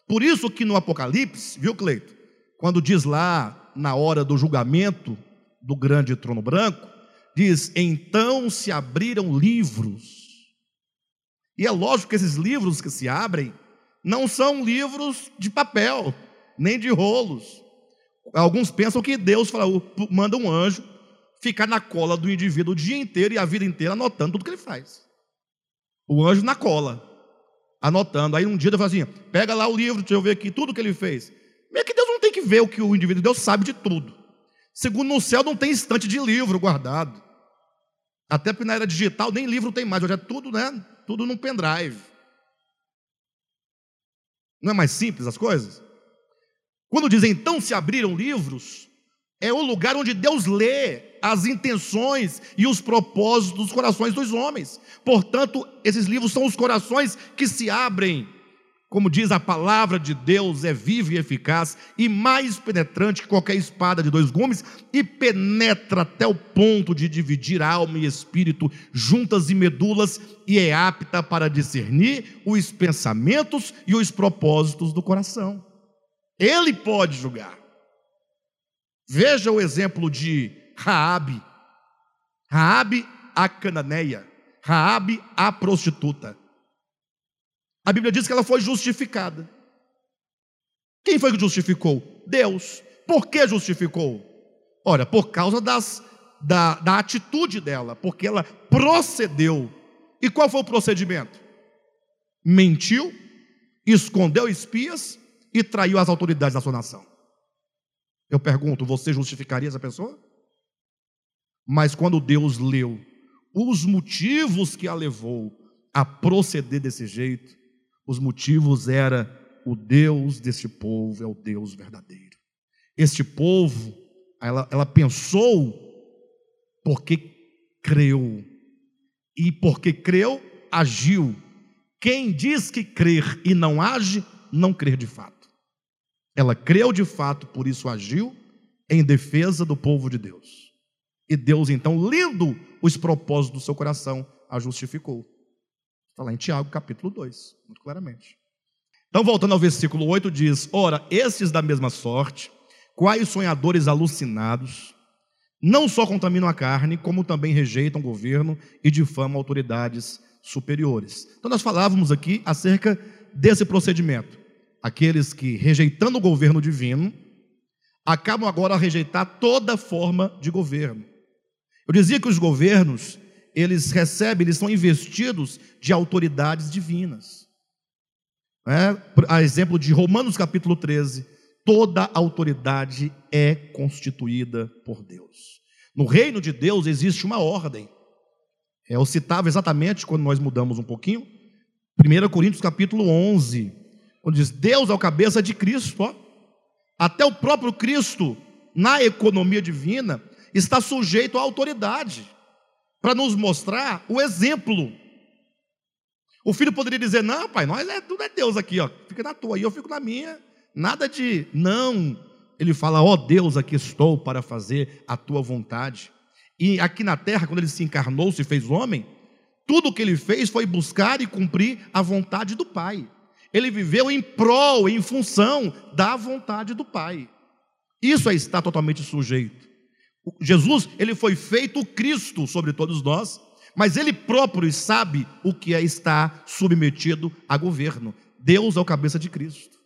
Por isso que no Apocalipse, viu, Cleito? Quando diz lá na hora do julgamento do grande trono branco, diz: "Então se abriram livros". E é lógico que esses livros que se abrem não são livros de papel, nem de rolos Alguns pensam que Deus fala, manda um anjo ficar na cola do indivíduo o dia inteiro e a vida inteira anotando tudo que ele faz. O anjo na cola, anotando. Aí um dia Deus fala assim: pega lá o livro, deixa eu ver aqui tudo que ele fez. Meio que Deus não tem que ver o que o indivíduo, Deus sabe de tudo. Segundo no céu não tem estante de livro guardado. Até porque na era digital nem livro tem mais, hoje é tudo, né? Tudo num pendrive. Não é mais simples as coisas? Quando diz então se abriram livros, é o lugar onde Deus lê as intenções e os propósitos dos corações dos homens. Portanto, esses livros são os corações que se abrem. Como diz a palavra de Deus, é viva e eficaz e mais penetrante que qualquer espada de dois gumes e penetra até o ponto de dividir alma e espírito, juntas e medulas, e é apta para discernir os pensamentos e os propósitos do coração. Ele pode julgar. Veja o exemplo de Raabe. Raabe a cananeia, Raabe a prostituta. A Bíblia diz que ela foi justificada. Quem foi que justificou? Deus. Por que justificou? Ora, por causa das da, da atitude dela, porque ela procedeu. E qual foi o procedimento? Mentiu, escondeu espias e traiu as autoridades da sua nação. Eu pergunto, você justificaria essa pessoa? Mas quando Deus leu os motivos que a levou a proceder desse jeito, os motivos era o Deus deste povo é o Deus verdadeiro. Este povo, ela, ela pensou porque creu. E porque creu, agiu. Quem diz que crer e não age, não crer de fato. Ela creu de fato, por isso agiu em defesa do povo de Deus. E Deus, então, lendo os propósitos do seu coração, a justificou. Está lá em Tiago, capítulo 2, muito claramente. Então, voltando ao versículo 8, diz: Ora, estes da mesma sorte, quais sonhadores alucinados, não só contaminam a carne, como também rejeitam o governo e difamam autoridades superiores. Então, nós falávamos aqui acerca desse procedimento. Aqueles que, rejeitando o governo divino, acabam agora a rejeitar toda forma de governo. Eu dizia que os governos, eles recebem, eles são investidos de autoridades divinas. É, a exemplo de Romanos capítulo 13, toda autoridade é constituída por Deus. No reino de Deus existe uma ordem. É, eu citava exatamente quando nós mudamos um pouquinho, 1 Coríntios capítulo 11, quando diz: Deus é o cabeça de Cristo, ó. até o próprio Cristo, na economia divina, está sujeito à autoridade, para nos mostrar o exemplo. O filho poderia dizer: Não, pai, nós é, tudo é Deus aqui, ó. fica na tua, e eu fico na minha. Nada de não. Ele fala: Ó oh, Deus, aqui estou para fazer a tua vontade. E aqui na terra, quando ele se encarnou, se fez homem, tudo o que ele fez foi buscar e cumprir a vontade do Pai. Ele viveu em prol, em função da vontade do Pai. Isso é estar totalmente sujeito. Jesus, ele foi feito Cristo sobre todos nós, mas ele próprio sabe o que é estar submetido a governo. Deus é o cabeça de Cristo.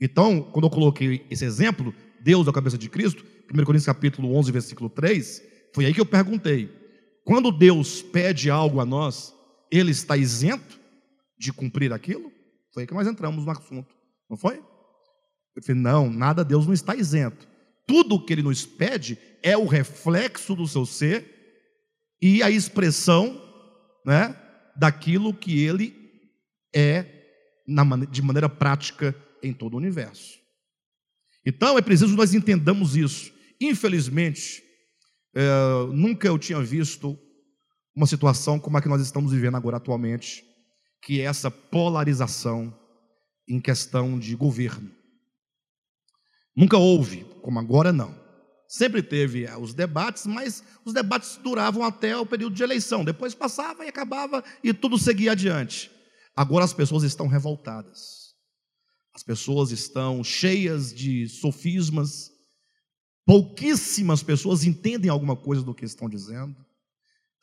Então, quando eu coloquei esse exemplo, Deus é o cabeça de Cristo, 1 Coríntios capítulo 11, versículo 3, foi aí que eu perguntei: quando Deus pede algo a nós, ele está isento de cumprir aquilo? Foi que nós entramos no assunto, não foi? Eu falei: não, nada Deus não está isento. Tudo o que ele nos pede é o reflexo do seu ser e a expressão né, daquilo que ele é de maneira prática em todo o universo. Então é preciso nós entendamos isso. Infelizmente, é, nunca eu tinha visto uma situação como a que nós estamos vivendo agora atualmente, que é essa polarização em questão de governo. Nunca houve, como agora não. Sempre teve eh, os debates, mas os debates duravam até o período de eleição. Depois passava e acabava e tudo seguia adiante. Agora as pessoas estão revoltadas. As pessoas estão cheias de sofismas. Pouquíssimas pessoas entendem alguma coisa do que estão dizendo,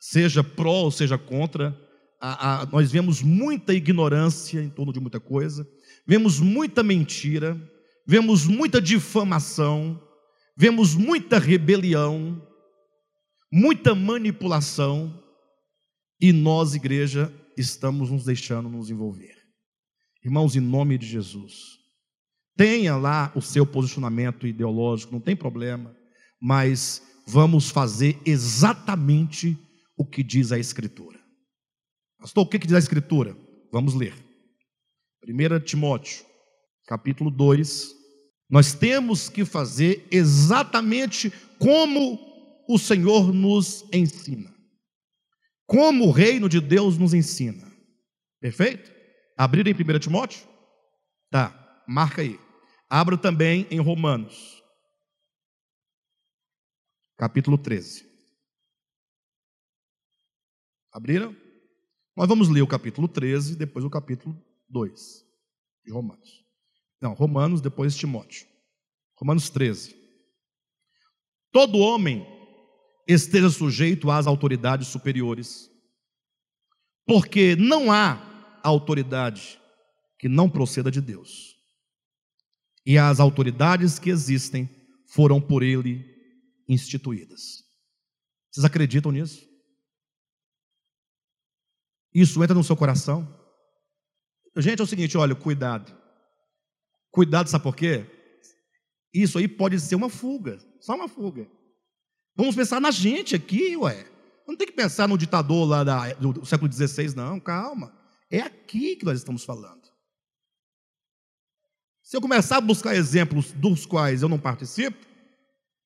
seja pró ou seja contra. A, a, nós vemos muita ignorância em torno de muita coisa, vemos muita mentira, vemos muita difamação, vemos muita rebelião, muita manipulação, e nós, igreja, estamos nos deixando nos envolver. Irmãos, em nome de Jesus, tenha lá o seu posicionamento ideológico, não tem problema, mas vamos fazer exatamente o que diz a Escritura. Pastor, o que diz a Escritura? Vamos ler. 1 Timóteo, capítulo 2, nós temos que fazer exatamente como o Senhor nos ensina. Como o reino de Deus nos ensina. Perfeito? Abrir em 1 Timóteo? Tá, marca aí. Abra também em Romanos, capítulo 13. Abriram? Nós vamos ler o capítulo 13, depois o capítulo 2 de Romanos. Não, Romanos, depois Timóteo. Romanos 13. Todo homem esteja sujeito às autoridades superiores, porque não há autoridade que não proceda de Deus. E as autoridades que existem foram por ele instituídas. Vocês acreditam nisso? Isso entra no seu coração? Gente, é o seguinte, olha, cuidado. Cuidado, sabe por quê? Isso aí pode ser uma fuga, só uma fuga. Vamos pensar na gente aqui, ué. Não tem que pensar no ditador lá da, do século XVI, não, calma. É aqui que nós estamos falando. Se eu começar a buscar exemplos dos quais eu não participo,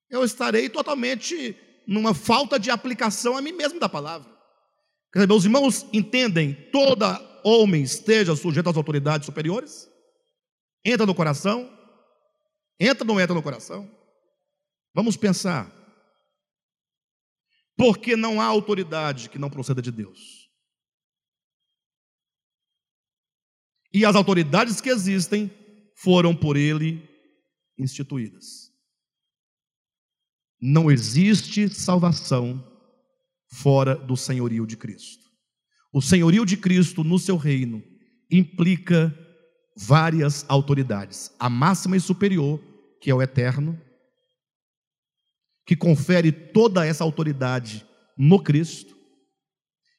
eu estarei totalmente numa falta de aplicação a mim mesmo da palavra. Quer meus irmãos entendem, toda homem esteja sujeito às autoridades superiores? Entra no coração? Entra ou não entra no coração? Vamos pensar. Porque não há autoridade que não proceda de Deus. E as autoridades que existem foram por ele instituídas. Não existe salvação fora do senhorio de Cristo. O senhorio de Cristo no seu reino implica várias autoridades. A máxima e superior, que é o eterno, que confere toda essa autoridade no Cristo,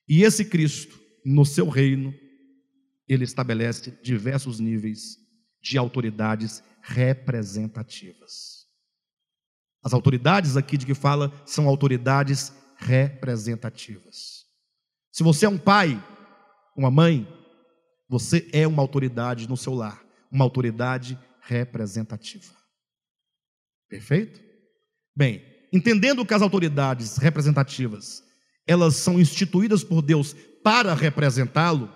e esse Cristo, no seu reino, ele estabelece diversos níveis de autoridades representativas. As autoridades aqui de que fala são autoridades representativas. Se você é um pai, uma mãe, você é uma autoridade no seu lar, uma autoridade representativa. Perfeito? Bem, entendendo que as autoridades representativas, elas são instituídas por Deus para representá-lo,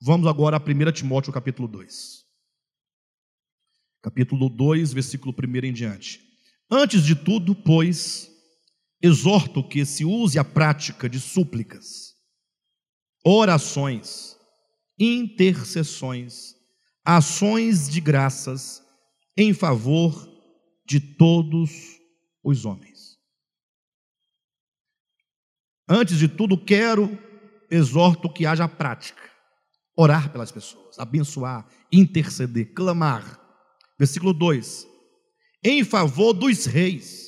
vamos agora a 1 Timóteo capítulo 2. Capítulo 2, versículo 1 em diante. Antes de tudo, pois, exorto que se use a prática de súplicas, orações, intercessões, ações de graças em favor de todos os homens. Antes de tudo, quero, exorto que haja prática, orar pelas pessoas, abençoar, interceder, clamar. Versículo 2: em favor dos reis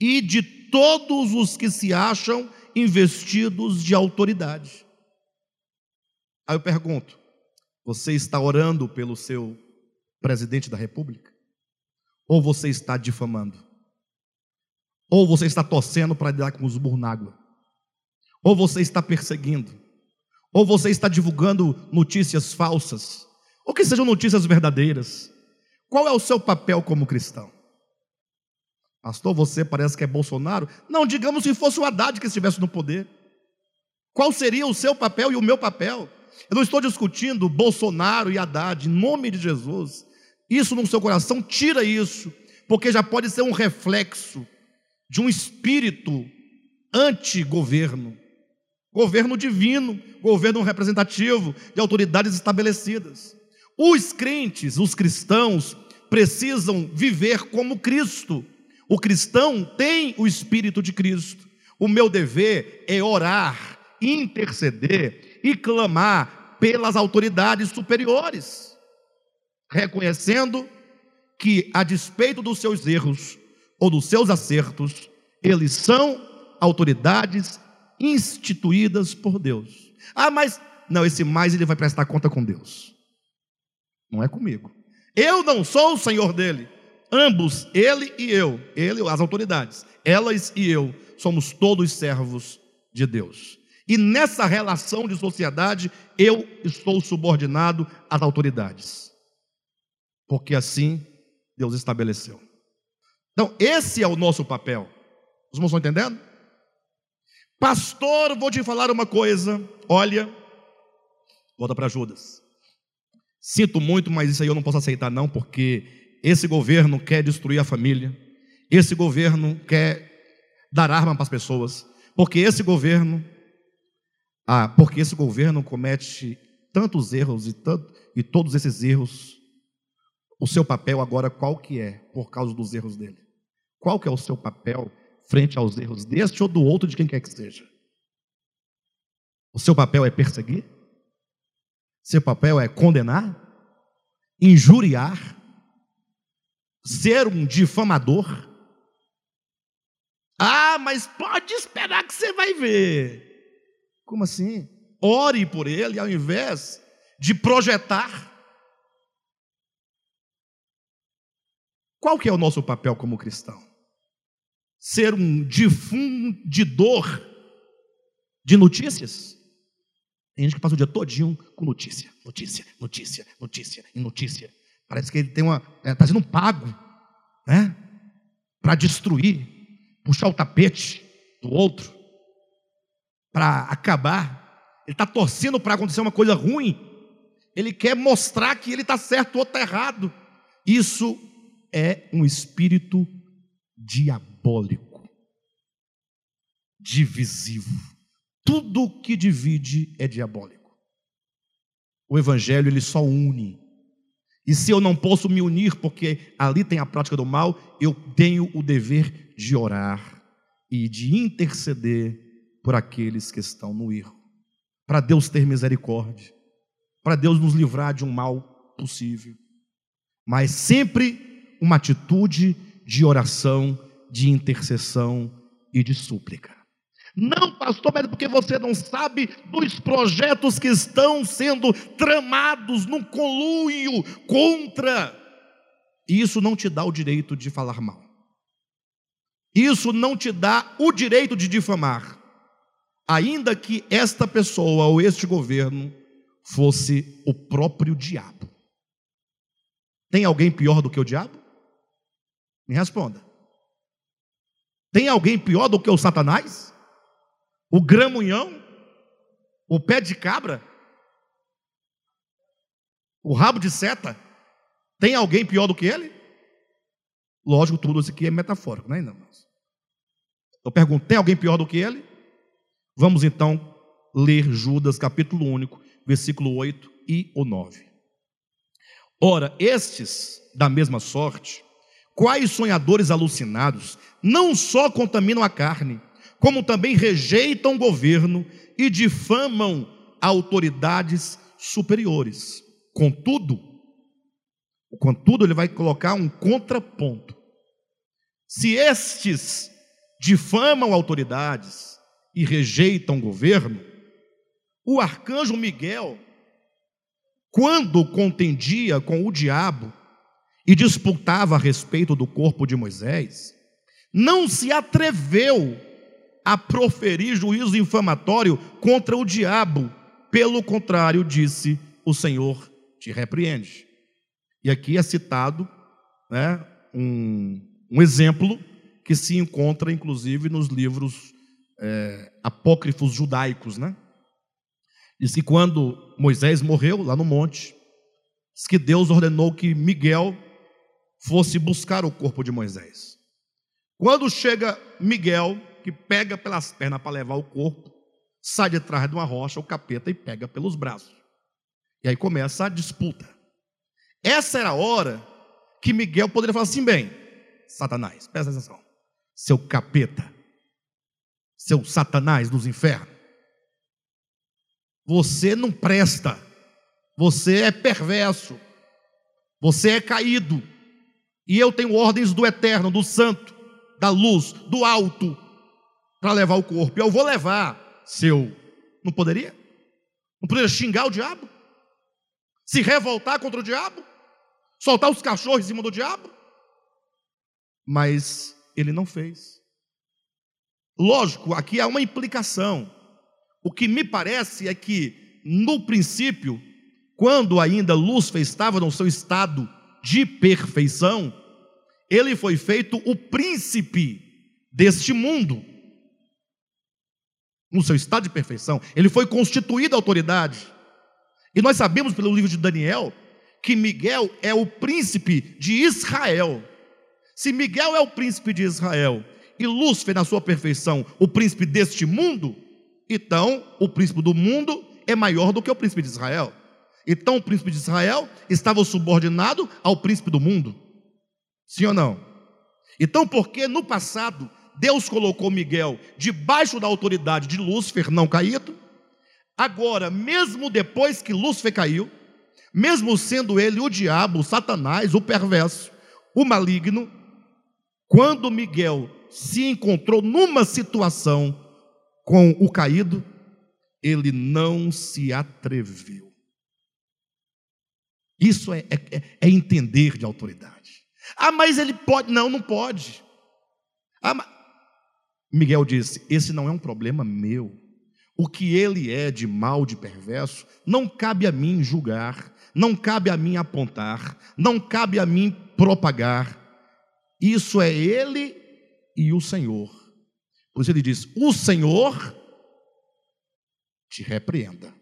e de todos os que se acham investidos de autoridade. Aí eu pergunto: você está orando pelo seu presidente da República? Ou você está difamando? Ou você está torcendo para dar com os burnágua? Ou você está perseguindo? Ou você está divulgando notícias falsas? Ou que sejam notícias verdadeiras? Qual é o seu papel como cristão? Pastor, você parece que é Bolsonaro? Não, digamos se fosse o Haddad que estivesse no poder. Qual seria o seu papel e o meu papel? Eu não estou discutindo Bolsonaro e Haddad, em nome de Jesus. Isso no seu coração, tira isso, porque já pode ser um reflexo de um espírito anti-governo, governo divino, governo representativo de autoridades estabelecidas. Os crentes, os cristãos, precisam viver como Cristo o cristão tem o Espírito de Cristo. O meu dever é orar, interceder e clamar pelas autoridades superiores, reconhecendo que, a despeito dos seus erros ou dos seus acertos, eles são autoridades instituídas por Deus. Ah, mas não, esse mais ele vai prestar conta com Deus. Não é comigo. Eu não sou o Senhor dele. Ambos, ele e eu, ele, as autoridades, elas e eu, somos todos servos de Deus. E nessa relação de sociedade, eu estou subordinado às autoridades. Porque assim Deus estabeleceu. Então, esse é o nosso papel. Os irmãos estão entendendo? Pastor, vou te falar uma coisa. Olha, volta para Judas. Sinto muito, mas isso aí eu não posso aceitar, não, porque esse governo quer destruir a família. Esse governo quer dar arma para as pessoas. Porque esse governo, ah, porque esse governo comete tantos erros e, tanto, e todos esses erros, o seu papel agora qual que é por causa dos erros dele? Qual que é o seu papel frente aos erros deste ou do outro de quem quer que seja? O seu papel é perseguir? Seu papel é condenar? Injuriar? Ser um difamador, Ah, mas pode esperar que você vai ver. Como assim? Ore por ele ao invés de projetar. Qual que é o nosso papel como cristão? Ser um difundidor de notícias? Tem gente que passa o dia todinho com notícia, notícia, notícia, notícia e notícia. Parece que ele tem uma. Está é, tá sendo pago, né? Para destruir, puxar o tapete do outro, para acabar. Ele está torcendo para acontecer uma coisa ruim. Ele quer mostrar que ele está certo, o outro está errado. Isso é um espírito diabólico, divisivo. Tudo que divide é diabólico. O evangelho ele só une. E se eu não posso me unir porque ali tem a prática do mal, eu tenho o dever de orar e de interceder por aqueles que estão no erro. Para Deus ter misericórdia, para Deus nos livrar de um mal possível. Mas sempre uma atitude de oração, de intercessão e de súplica. Não, pastor, mas é porque você não sabe dos projetos que estão sendo tramados num conluio contra. Isso não te dá o direito de falar mal. Isso não te dá o direito de difamar. Ainda que esta pessoa ou este governo fosse o próprio diabo. Tem alguém pior do que o diabo? Me responda. Tem alguém pior do que o Satanás? O gramunhão, o pé de cabra, o rabo de seta, tem alguém pior do que ele? Lógico, tudo isso aqui é metafórico, não é, irmãos? Eu pergunto, tem alguém pior do que ele? Vamos então ler Judas, capítulo único, versículo 8 e o 9. Ora, estes, da mesma sorte, quais sonhadores alucinados, não só contaminam a carne, como também rejeitam o governo e difamam autoridades superiores. Contudo, contudo, ele vai colocar um contraponto. Se estes difamam autoridades e rejeitam o governo, o arcanjo Miguel, quando contendia com o diabo e disputava a respeito do corpo de Moisés, não se atreveu a proferir juízo infamatório contra o diabo. Pelo contrário, disse: O Senhor te repreende. E aqui é citado né, um, um exemplo que se encontra, inclusive, nos livros é, apócrifos judaicos. Né? Diz que quando Moisés morreu lá no monte, diz que Deus ordenou que Miguel fosse buscar o corpo de Moisés. Quando chega Miguel, que pega pelas pernas para levar o corpo, sai de trás de uma rocha, o capeta, e pega pelos braços. E aí começa a disputa. Essa era a hora que Miguel poderia falar assim: bem, Satanás, presta atenção, seu capeta, seu Satanás dos infernos, você não presta, você é perverso, você é caído, e eu tenho ordens do eterno, do santo, da luz, do alto, para levar o corpo. Eu vou levar, seu. Não poderia? Não poderia xingar o diabo? Se revoltar contra o diabo? Soltar os cachorros em cima do diabo? Mas ele não fez. Lógico, aqui há uma implicação. O que me parece é que, no princípio, quando ainda Lúcifer estava no seu estado de perfeição, ele foi feito o príncipe deste mundo no seu estado de perfeição, ele foi constituído autoridade. E nós sabemos pelo livro de Daniel que Miguel é o príncipe de Israel. Se Miguel é o príncipe de Israel e Lúcifer, na sua perfeição, o príncipe deste mundo, então o príncipe do mundo é maior do que o príncipe de Israel. Então o príncipe de Israel estava subordinado ao príncipe do mundo. Sim ou não? Então, porque no passado Deus colocou Miguel debaixo da autoridade de Lúcifer não caído. Agora, mesmo depois que Lúcifer caiu, mesmo sendo ele o diabo, o Satanás, o perverso, o maligno, quando Miguel se encontrou numa situação com o caído, ele não se atreveu. Isso é, é, é entender de autoridade. Ah, mas ele pode. Não, não pode. Ah. Miguel disse: Esse não é um problema meu. O que ele é de mal, de perverso, não cabe a mim julgar, não cabe a mim apontar, não cabe a mim propagar. Isso é ele e o Senhor. Por isso ele diz: O Senhor te repreenda.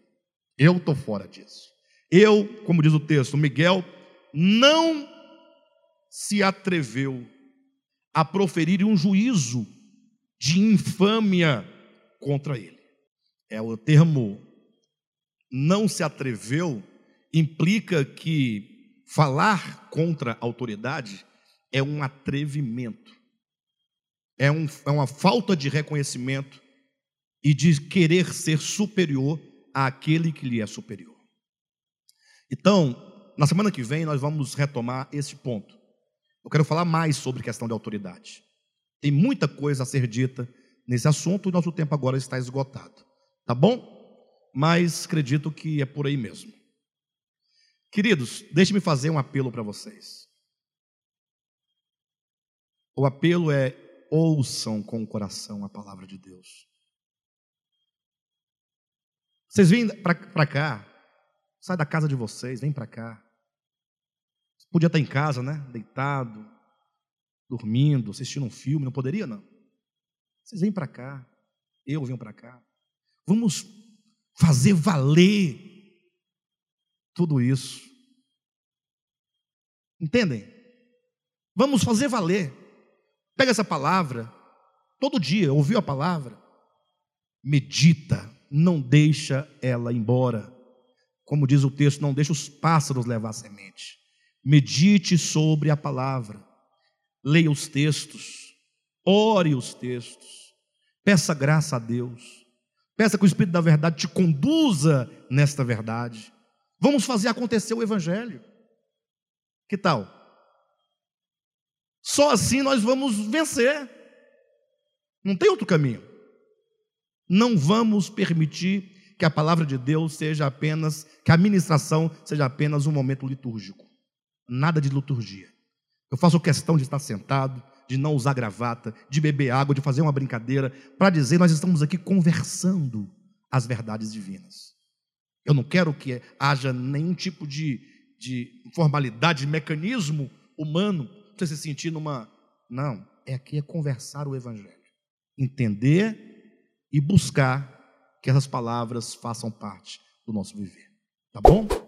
Eu estou fora disso. Eu, como diz o texto, Miguel não se atreveu a proferir um juízo de infâmia contra ele. É o termo não se atreveu implica que falar contra a autoridade é um atrevimento, é, um, é uma falta de reconhecimento e de querer ser superior àquele que lhe é superior. Então, na semana que vem, nós vamos retomar esse ponto. Eu quero falar mais sobre questão de autoridade. Tem muita coisa a ser dita nesse assunto e nosso tempo agora está esgotado. Tá bom? Mas acredito que é por aí mesmo. Queridos, deixe-me fazer um apelo para vocês. O apelo é ouçam com o coração a palavra de Deus. Vocês vêm para cá, Sai da casa de vocês, vem para cá. Você podia estar em casa, né? Deitado, dormindo, assistindo um filme, não poderia, não. Vocês vêm para cá, eu venho para cá. Vamos fazer valer tudo isso. Entendem? Vamos fazer valer. Pega essa palavra, todo dia, ouviu a palavra, medita, não deixa ela embora. Como diz o texto, não deixe os pássaros levar a semente. Medite sobre a palavra. Leia os textos. Ore os textos. Peça graça a Deus. Peça que o Espírito da verdade te conduza nesta verdade. Vamos fazer acontecer o Evangelho. Que tal? Só assim nós vamos vencer. Não tem outro caminho. Não vamos permitir que a palavra de Deus seja apenas, que a ministração seja apenas um momento litúrgico. Nada de liturgia. Eu faço questão de estar sentado, de não usar gravata, de beber água, de fazer uma brincadeira, para dizer nós estamos aqui conversando as verdades divinas. Eu não quero que haja nenhum tipo de, de formalidade, de mecanismo humano para você se sentir numa. Não, é aqui é conversar o Evangelho. Entender e buscar que essas palavras façam parte do nosso viver. Tá bom?